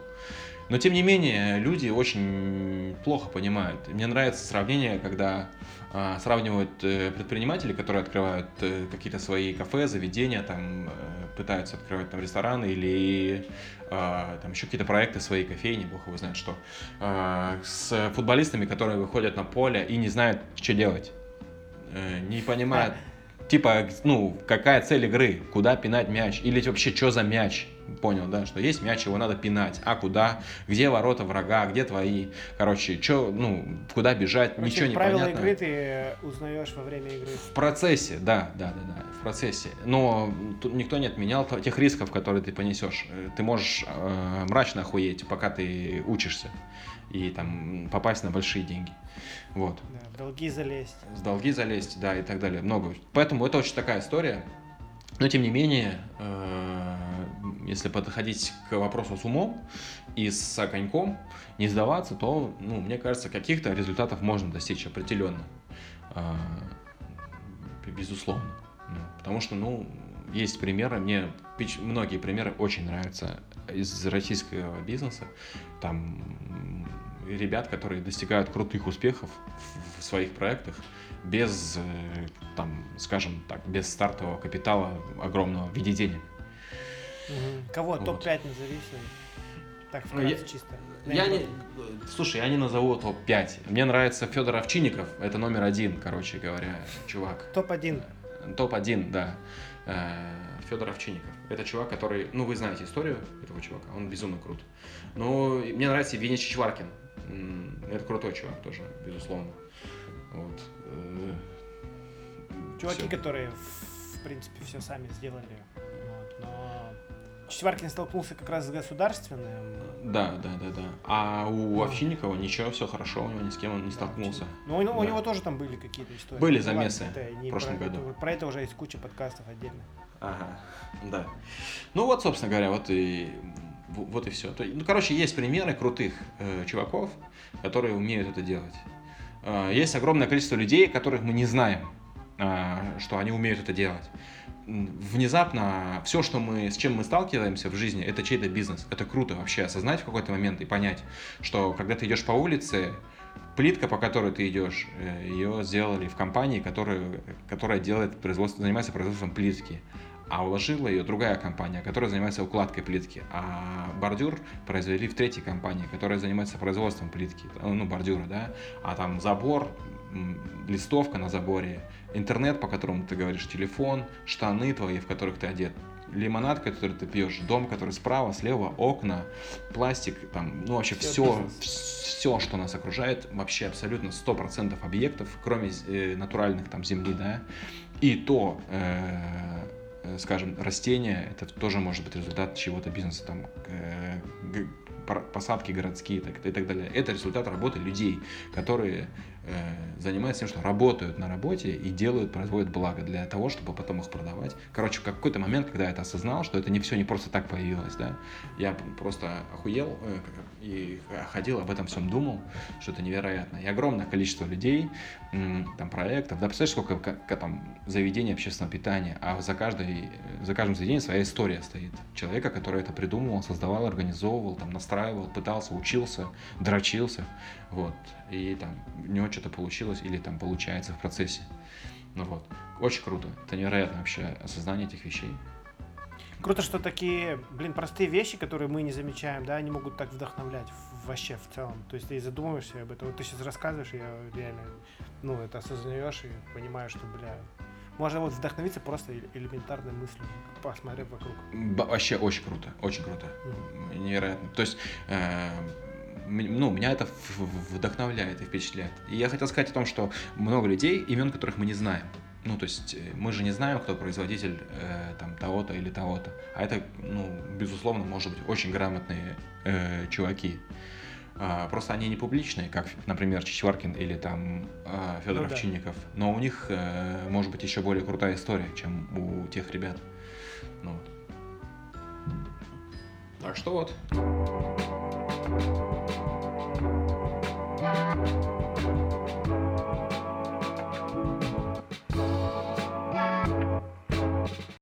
Но, тем не менее, люди очень плохо понимают. Мне нравится сравнение, когда э, сравнивают э, предприниматели, которые открывают э, какие-то свои кафе, заведения, там, э, пытаются открывать там рестораны или э, там еще какие-то проекты своей кофейни, бог его знает что, э, с футболистами, которые выходят на поле и не знают, что делать. Э, не понимают, типа, ну, какая цель игры, куда пинать мяч, или вообще, что за мяч, понял, да, что есть мяч, его надо пинать, а куда, где ворота врага, где твои, короче, что, ну, куда бежать, короче, ничего не правила понятно. игры ты узнаешь во время игры. В процессе, да, да, да, да, в процессе, но тут никто не отменял тех рисков, которые ты понесешь, ты можешь э, мрачно охуеть, пока ты учишься, и там попасть на большие деньги. Вот. Да, в долги залезть. С долги залезть, да, и так далее. Много. Поэтому это очень такая история. Но тем не менее, э, если подходить к вопросу с умом и с огоньком, не сдаваться, то, ну, мне кажется, каких-то результатов можно достичь определенно. Э, безусловно. Ну, потому что, ну, есть примеры, мне многие примеры очень нравятся из российского бизнеса. Там ребят, которые достигают крутых успехов в своих проектах без, э, там, скажем так, без стартового капитала огромного в виде денег. Угу. Кого? Вот. Топ-5 назови Так, ну, вкратце, я, чисто. Я не, слушай, я не назову топ-5. Мне нравится Федор Овчинников, это номер один, короче говоря, чувак. Топ-1. Топ-1, да. Э, Федор Овчинников. Это чувак, который, ну, вы знаете историю этого чувака, он безумно крут. Но мне нравится Евгений Чичваркин. Это крутой чувак тоже, безусловно. Вот. Э, Чуваки, все. которые, в принципе, все сами сделали. Вот, но Чичваркин столкнулся как раз с государственным. Да, да, да, да. А у Овчинникова ничего, все хорошо, у него ни с кем он не столкнулся. Ну, у, да. у него тоже там были какие-то истории. Были ну, замесы в прошлом про году. Это, про это уже есть куча подкастов отдельно. Ага, да. Ну вот, собственно говоря, вот и вот и все. Ну, короче, есть примеры крутых э, чуваков, которые умеют это делать. Э, есть огромное количество людей, которых мы не знаем, э, что они умеют это делать. Внезапно все, что мы, с чем мы сталкиваемся в жизни, это чей-то бизнес. Это круто вообще осознать в какой-то момент и понять, что когда ты идешь по улице, плитка, по которой ты идешь, э, ее сделали в компании, которая, которая делает производство, занимается производством плитки а уложила ее другая компания, которая занимается укладкой плитки. А бордюр произвели в третьей компании, которая занимается производством плитки, ну, бордюра, да. А там забор, листовка на заборе, интернет, по которому ты говоришь, телефон, штаны твои, в которых ты одет, лимонад, который ты пьешь, дом, который справа, слева, окна, пластик, там, ну вообще все, все, все что нас окружает, вообще абсолютно 100% объектов, кроме э, натуральных там земли, да, и то э, Э, скажем, растения, это тоже может быть результат чего-то бизнеса, там, э, посадки городские и так далее. Это результат работы людей, которые Э, занимаются тем, что работают на работе и делают, производят благо для того, чтобы потом их продавать. Короче, в какой-то момент, когда я это осознал, что это не все не просто так появилось, да, я просто охуел э, и ходил, об этом всем думал, что это невероятно. И огромное количество людей, там, проектов, да, представляешь, сколько как, там заведений общественного питания, а за, каждой, за каждым заведением своя история стоит. Человека, который это придумывал, создавал, организовывал, там, настраивал, пытался, учился, дрочился, вот, и там у него что-то получилось или там получается в процессе. Ну вот, очень круто. Это невероятно вообще осознание этих вещей. Круто, что такие, блин, простые вещи, которые мы не замечаем, да, они могут так вдохновлять вообще в целом. То есть ты задумываешься об этом. Вот ты сейчас рассказываешь, я реально, ну, это осознаешь и понимаешь, что, бля, можно вот вдохновиться просто элементарной мыслью, посмотрев вокруг. Вообще очень круто, очень круто. Mm. Невероятно. То есть э, ну, меня это вдохновляет и впечатляет. И я хотел сказать о том, что много людей, имен которых мы не знаем. Ну, то есть э, мы же не знаем, кто производитель э, там того-то или того-то. А это, ну, безусловно, может быть очень грамотные э, чуваки. А, просто они не публичные, как, например, Чичваркин или там э, Федор ну, Овчинников. Да. Но у них э, может быть еще более крутая история, чем у тех ребят. Ну, вот. Так что вот.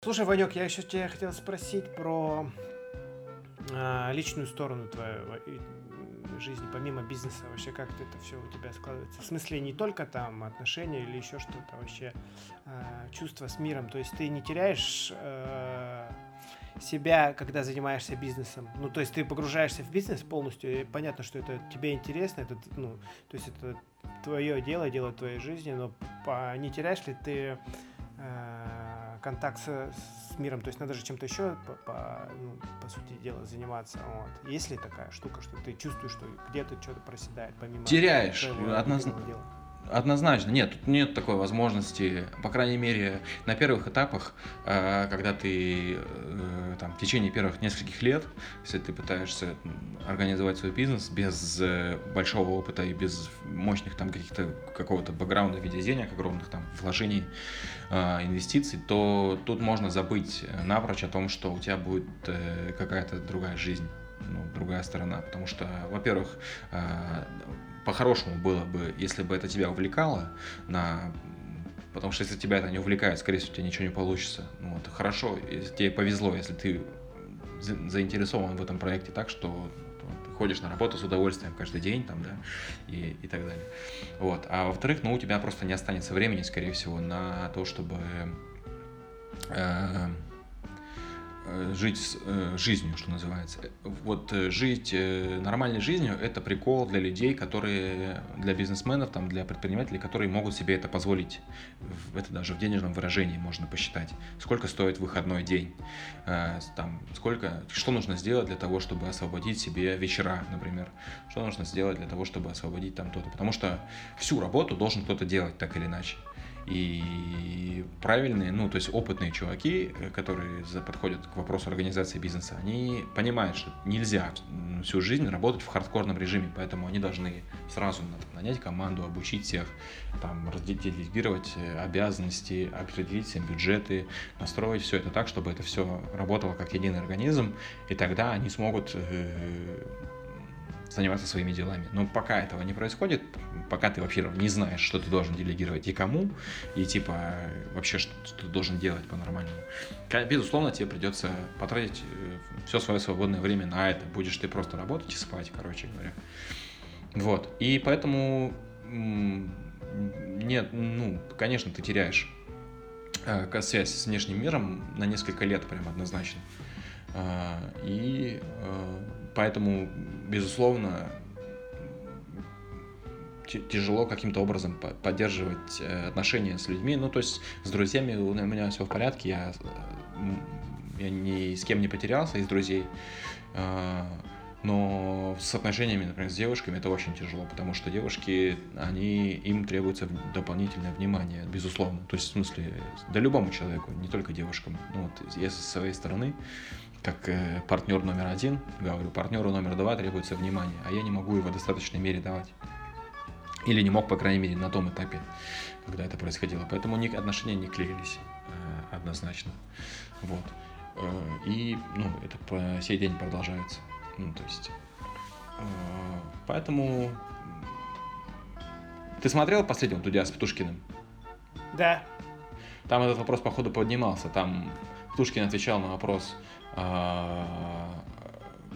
Слушай, Ванек, я еще тебя хотел спросить про э, личную сторону твоей жизни, помимо бизнеса, вообще как это все у тебя складывается? В смысле, не только там отношения или еще что-то, вообще э, чувство с миром. То есть ты не теряешь э, себя, когда занимаешься бизнесом. Ну, то есть ты погружаешься в бизнес полностью, и понятно, что это тебе интересно, это, ну, то есть это твое дело, дело твоей жизни, но по, не теряешь ли ты контакт с, с миром, то есть надо же чем-то еще, по, по, ну, по сути дела, заниматься. Вот. Есть ли такая штука, что ты чувствуешь, что где-то что-то проседает, помимо Теряешь, однозначно. Однозначно, нет, тут нет такой возможности, по крайней мере, на первых этапах, э, когда ты э, там, в течение первых нескольких лет, если ты пытаешься организовать свой бизнес без э, большого опыта и без мощных там каких-то какого-то бэкграунда в виде денег, огромных там вложений, инвестиций, то тут можно забыть напрочь о том, что у тебя будет какая-то другая жизнь ну, другая сторона. Потому что, во-первых, по-хорошему было бы, если бы это тебя увлекало на Потому что если тебя это не увлекает, скорее всего, у тебя ничего не получится. Ну, вот, хорошо, если тебе повезло, если ты заинтересован в этом проекте так, что ты ходишь на работу с удовольствием каждый день, там, да, и, и так далее. Вот. А во-вторых, ну, у тебя просто не останется времени, скорее всего, на то, чтобы Э, жить э, жизнью, что называется. Вот э, жить нормальной жизнью – это прикол для людей, которые, для бизнесменов, там, для предпринимателей, которые могут себе это позволить. Это даже в денежном выражении можно посчитать. Сколько стоит выходной день, там, сколько, что нужно сделать для того, чтобы освободить себе вечера, например. Что нужно сделать для того, чтобы освободить там то-то. Потому что всю работу должен кто-то делать так или иначе. И правильные, ну, то есть опытные чуваки, э, которые подходят к вопросу организации бизнеса, они понимают, что нельзя всю жизнь работать в хардкорном режиме, поэтому они должны сразу нанять команду, обучить всех, там, делегировать э, обязанности, определить всем бюджеты, настроить все это так, чтобы это все работало как единый организм, и тогда они смогут э, заниматься своими делами. Но пока этого не происходит, пока ты вообще не знаешь, что ты должен делегировать и кому, и типа вообще что, ты должен делать по-нормальному, безусловно, тебе придется потратить э, все свое свободное время на это. Будешь ты просто работать и спать, короче говоря. Вот. И поэтому нет, ну, конечно, ты теряешь э, связь с внешним миром на несколько лет прям однозначно. Э, и э, поэтому, безусловно, тяжело каким-то образом поддерживать э, отношения с людьми. Ну, то есть с друзьями у меня все в порядке, я, я ни с кем не потерялся из друзей. А, но с отношениями, например, с девушками это очень тяжело, потому что девушки, они, им требуется дополнительное внимание, безусловно. То есть, в смысле, да любому человеку, не только девушкам. Ну, вот я со своей стороны, как э, партнер номер один, говорю, партнеру номер два требуется внимание, а я не могу его в достаточной мере давать. Или не мог, по крайней мере, на том этапе, когда это происходило. Поэтому отношения не клеились э, однозначно. Вот. Э, и, ну, это по сей день продолжается. Ну, то есть... Поэтому... Ты смотрел последнего Дудя с Птушкиным? Да. Там этот вопрос, походу, поднимался. Там Птушкин отвечал на вопрос,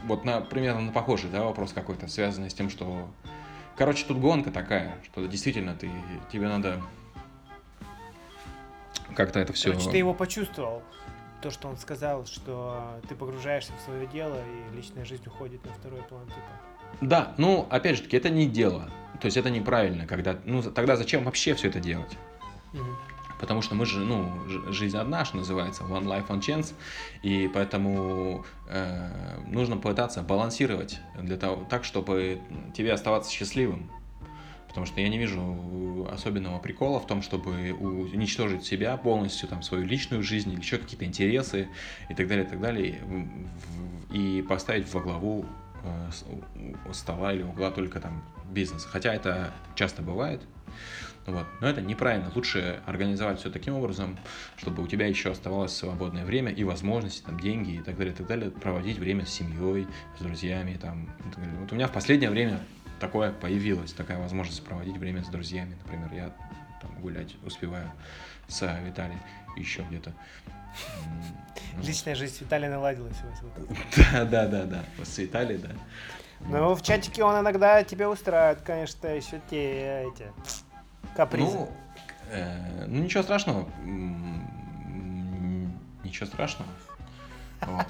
вот на примерно на похожий да, вопрос какой-то, связанный с тем, что Короче, тут гонка такая, что действительно ты, тебе надо как-то это все... Короче, ты его почувствовал, то, что он сказал, что ты погружаешься в свое дело, и личная жизнь уходит на второй план, типа. Да, ну, опять же таки, это не дело. То есть это неправильно, когда... Ну, тогда зачем вообще все это делать? Угу потому что мы же, ну, жизнь одна, что называется, one life, one chance, и поэтому э, нужно пытаться балансировать для того, так, чтобы тебе оставаться счастливым. Потому что я не вижу особенного прикола в том, чтобы уничтожить себя полностью, там, свою личную жизнь или еще какие-то интересы и так далее, и так далее, и поставить во главу э, стола или угла только там бизнес. Хотя это часто бывает, Вот. Но это неправильно. Лучше организовать все таким образом, чтобы у тебя еще оставалось свободное время и возможности, там, деньги и так далее, и так далее, проводить время с семьей, с друзьями. Там, вот у меня в последнее время такое появилось, такая возможность проводить время с друзьями. Например, я там, гулять успеваю с Виталием еще где-то. Личная жизнь Виталия наладилась у вас. <laughs> Да, да, да, да. С Виталием, да. Ну, в чатике он иногда тебя устраивает, конечно, еще те эти капризы. Ну, э, ну ничего страшного. Ничего страшного. Вот.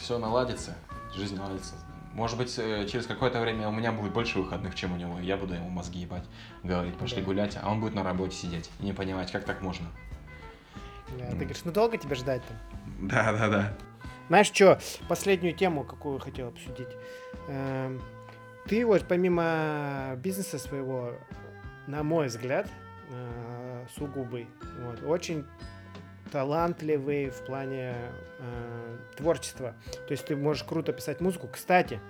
Все наладится, жизнь наладится. Может быть, э, через какое-то время у меня будет больше выходных, чем у него. Я буду ему мозги ебать, говорить, пошли да. гулять, а он будет на работе сидеть и не понимать, как так можно. Да, ты говоришь, ну долго тебе ждать там? Да, да, да. Знаешь что, последнюю тему, какую хотел обсудить. Эм, ты вот помимо бизнеса своего, на мой взгляд, э, сугубый, вот, очень талантливый в плане э, творчества. То есть ты можешь круто писать музыку. Кстати,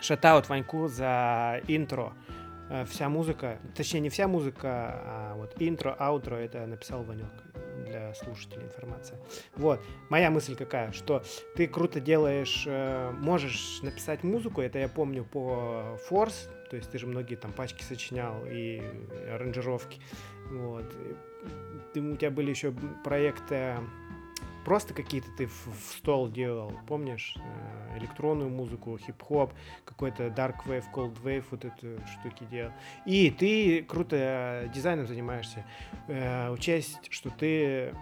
шатаут Ваньку за интро. Э, вся музыка, точнее не вся музыка, а вот интро, аутро это написал Ванек для слушателей информация. Вот, моя мысль какая, что ты круто делаешь, э, можешь написать музыку, это я помню по Force, то есть ты же многие там пачки сочинял и аранжировки, вот. Ты, у тебя были еще проекты просто какие-то ты в, в стол делал, помнишь? Э, электронную музыку, хип-хоп, какой-то dark wave, cold wave, вот эти штуки делал. И ты круто дизайном занимаешься. Э, учесть, что ты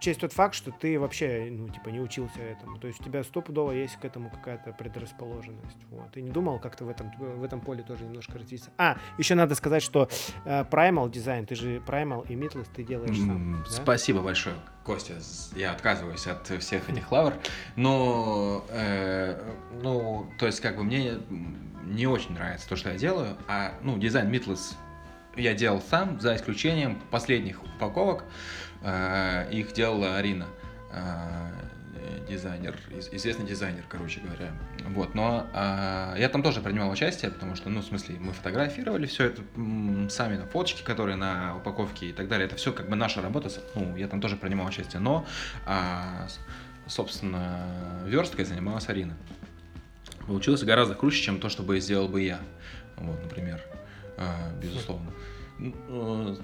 учесть тот факт, что ты вообще, ну, типа, не учился этому. То есть у тебя стопудово есть к этому какая-то предрасположенность. Вот. Ты не думал как-то в этом, в этом поле тоже немножко развиться? А, еще надо сказать, что э, Primal дизайн, ты же Primal и Midless ты делаешь сам. Mm, да? Спасибо большое, Костя. Я отказываюсь от всех этих лавр. Но, э, ну, то есть, как бы мне не очень нравится то, что я делаю. А, ну, дизайн Midless я делал сам, за исключением последних упаковок. Э, их делала Арина, э, дизайнер, известный дизайнер, короче говоря. Вот, но э, я там тоже принимал участие, потому что, ну, в смысле, мы фотографировали все это сами на фоточки, которые на упаковке и так далее. Это все как бы наша работа, ну, я там тоже принимал участие, но, собственно, версткой занималась Арина. Получилось гораздо круче, чем то, что бы сделал бы я, вот, например, безусловно. Э,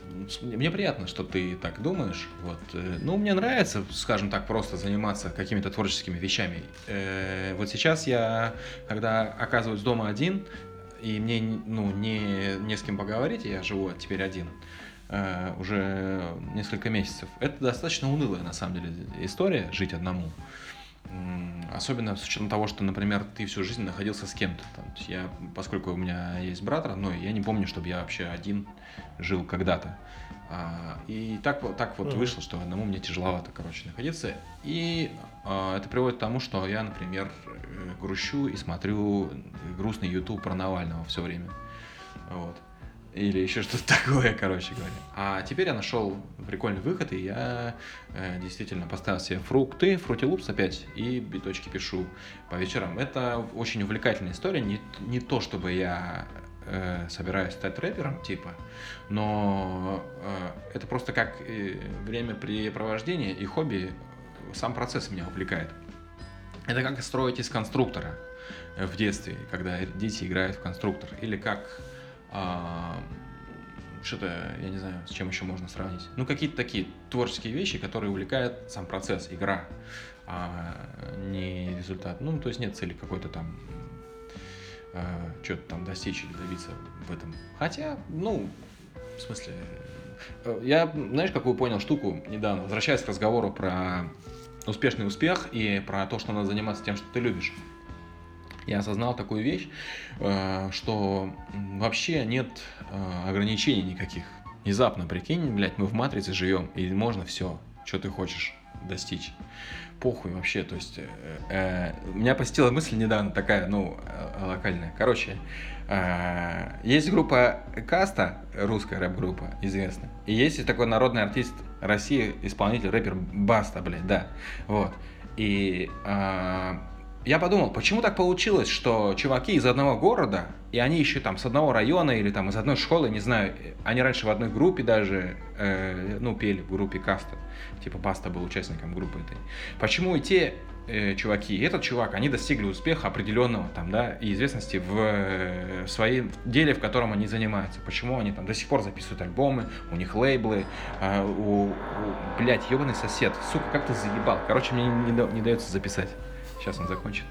мне приятно, что ты так думаешь. Вот. Э, ну, мне нравится, скажем так, просто заниматься какими-то творческими вещами. Э, вот сейчас я, когда оказываюсь дома один, и мне ну, не, не с кем поговорить, я живу теперь один, уже несколько месяцев. Это достаточно унылая, на самом деле, история, жить одному. Особенно с учетом того, что, например, ты всю жизнь находился с кем-то. Я, поскольку у меня есть брат родной, я не помню, чтобы я вообще один жил когда-то. А, и так, так вот mm-hmm. вышло, что одному мне тяжеловато, короче, находиться. И а, это приводит к тому, что я, например, э, грущу и смотрю грустный YouTube про Навального все время. Вот или еще что-то <laughs> такое, короче говоря. А теперь я нашел прикольный выход, и я э, действительно поставил себе фрукты, фрутилупс опять, и биточки пишу по вечерам. Это очень увлекательная история, не, не то чтобы я э, собираюсь стать рэпером, типа, но э, это просто как э, времяпрепровождение и хобби, сам процесс меня увлекает. Это как строить из конструктора в детстве, когда дети играют в конструктор, или как а, что-то, я не знаю, с чем еще можно сравнить. Ну, какие-то такие творческие вещи, которые увлекают сам процесс, игра, а не результат. Ну, то есть нет цели какой-то там а, что-то там достичь или добиться в этом. Хотя, ну, в смысле, э, я, знаешь, какую понял штуку недавно, возвращаясь к разговору про успешный успех и про то, что надо заниматься тем, что ты любишь я осознал такую вещь, э, что вообще нет э, ограничений никаких. Внезапно, прикинь, блядь, мы в матрице живем, и можно все, что ты хочешь достичь. Похуй вообще, то есть э, э, меня посетила мысль недавно такая, ну, локальная. Короче, э, есть группа Каста, русская рэп-группа, известная, и есть такой народный артист России, исполнитель, рэпер Баста, блядь, да, вот. И э, я подумал, почему так получилось, что чуваки из одного города, и они еще там с одного района или там из одной школы, не знаю, они раньше в одной группе даже, э, ну, пели в группе Каста, типа Паста был участником группы этой. Почему и те э, чуваки, и этот чувак, они достигли успеха определенного там, да, и известности в, э, в своем деле, в котором они занимаются. Почему они там до сих пор записывают альбомы, у них лейблы, э, у, у, блядь, ебаный сосед, сука, как ты заебал. Короче, мне не, не, не дается записать. Сейчас он закончит.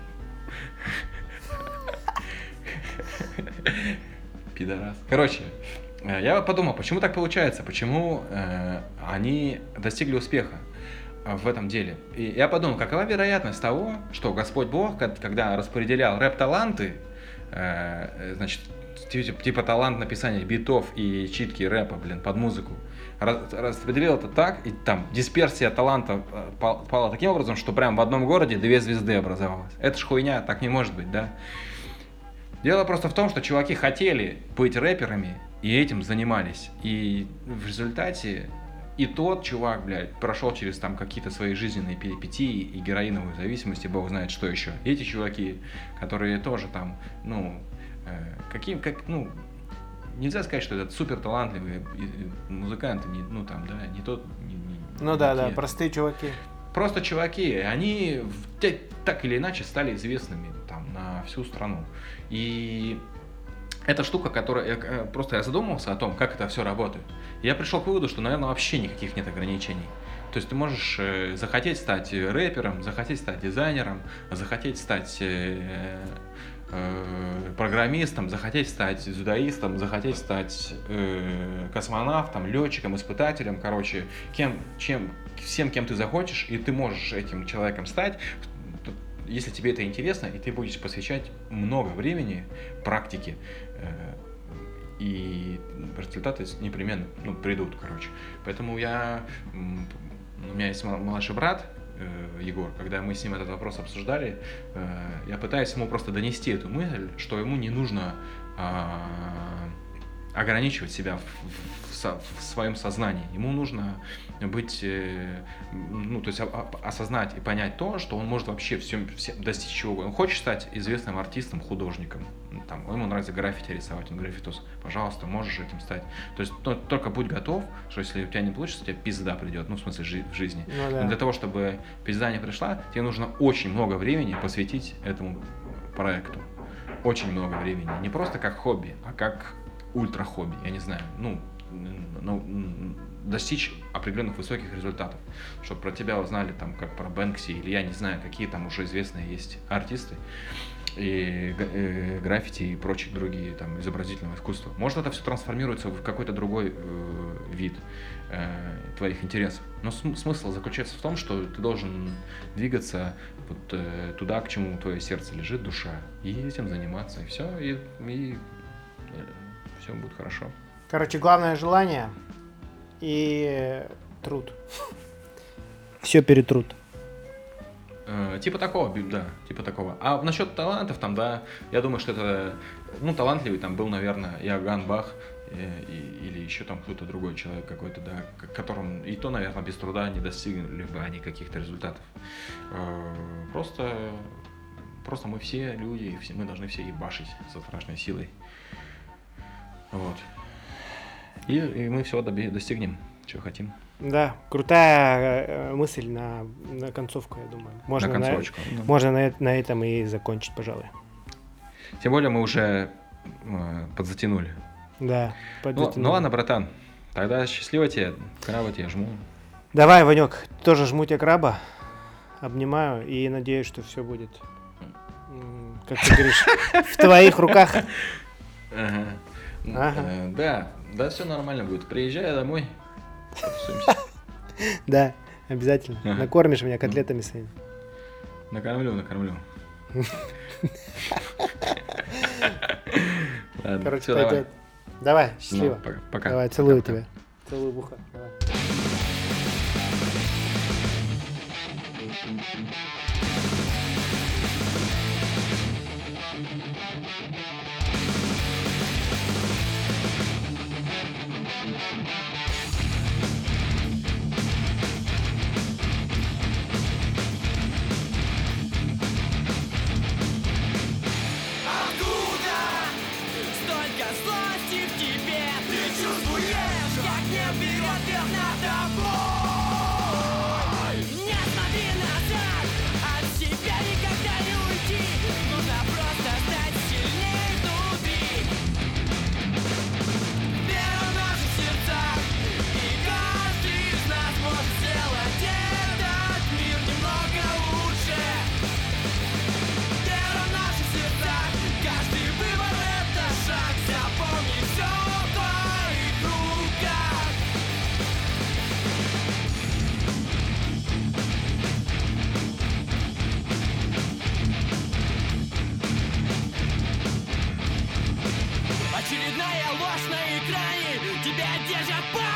Пидорас. Короче, э, я подумал, почему так получается, почему э, они достигли успеха в этом деле. И я подумал, какова вероятность того, что Господь Бог, когда распределял рэп-таланты, э, значит, типа, типа талант написания битов и читки рэпа, блин, под музыку, распределил это так, и там дисперсия таланта э, пала таким образом, что прям в одном городе две звезды образовалось. Это ж хуйня, так не может быть, да? Дело просто в том, что чуваки хотели быть рэперами и этим занимались. И в результате и тот чувак, блядь, прошел через там какие-то свои жизненные перипетии и героиновую зависимость, и бог знает что еще. Эти чуваки, которые тоже там, ну, э, каким, как, ну, нельзя сказать, что это супер талантливые музыканты, не, ну там, да, не тот, не, не, ну да, да, простые чуваки. Просто чуваки, они так или иначе стали известными там на всю страну. И эта штука, которая я, э, просто я задумался о том, как это все работает. Я пришел к выводу, что, наверное, вообще никаких нет ограничений. То есть ты можешь э, захотеть стать рэпером, захотеть стать дизайнером, захотеть стать э, программистом, захотеть стать дзюдоистом, захотеть стать э, космонавтом, летчиком, испытателем, короче, кем, чем, всем, кем ты захочешь, и ты можешь этим человеком стать, если тебе это интересно, и ты будешь посвящать много времени практике, э, и результаты непременно ну, придут, короче. Поэтому я, у меня есть младший брат, Егор, когда мы с ним этот вопрос обсуждали, э, я пытаюсь ему просто донести эту мысль, что ему не нужно а, ограничивать себя в, в, в своем сознании. Ему нужно быть, э, ну, то есть осознать и понять то, что он может вообще всем, всем достичь чего Он хочет стать известным артистом, художником. Там, ему нравится граффити рисовать, он граффитус. Пожалуйста, можешь этим стать. То есть то, только будь готов, что если у тебя не получится, у тебя пизда придет, ну, в смысле, жи- в жизни. Ну, да. Но для того, чтобы пизда не пришла, тебе нужно очень много времени посвятить этому проекту. Очень много времени. Не просто как хобби, а как ультра хобби. Я не знаю, ну, ну достичь определенных высоких результатов, чтобы про тебя узнали там как про Бэнкси или я не знаю, какие там уже известные есть артисты и э, граффити и прочие другие там изобразительного искусства. Может это все трансформируется в какой-то другой э, вид э, твоих интересов. Но см- смысл заключается в том, что ты должен двигаться вот э, туда, к чему твое сердце лежит, душа, и этим заниматься, и все, и, и э, все будет хорошо. Короче, главное желание и труд. Все перетрут. Э, типа такого, да, типа такого. А насчет талантов, там, да, я думаю, что это, ну, талантливый там был, наверное, Иоганн Бах, э, и, или еще там кто-то другой человек какой-то, да, которым и то, наверное, без труда не достигли бы они каких-то результатов. Э, просто, просто мы все люди, все, мы должны все ебашить со страшной силой. Вот. И, и мы всего достигнем, чего хотим. Да, крутая э, мысль на, на концовку, я думаю. Можно на концовочку. На, да. Можно на, на этом и закончить, пожалуй. Тем более мы уже э, подзатянули. Да, подзатянули. Ну, ну ладно, братан, тогда счастливо тебе, краба тебе жму. Давай, Ванек, тоже жму тебе краба, обнимаю и надеюсь, что все будет, как ты говоришь, в твоих руках. <laughs> Ага. Э, да, да, все нормально будет. Приезжай домой, <laughs> Да, обязательно. Накормишь меня котлетами своими. Накормлю, накормлю. <laughs> Короче, пойдет. Давай, счастливо. Пока. Давай, целую тебя. Целую в ухо. Давай. дрожь на экране Тебя держат пальцы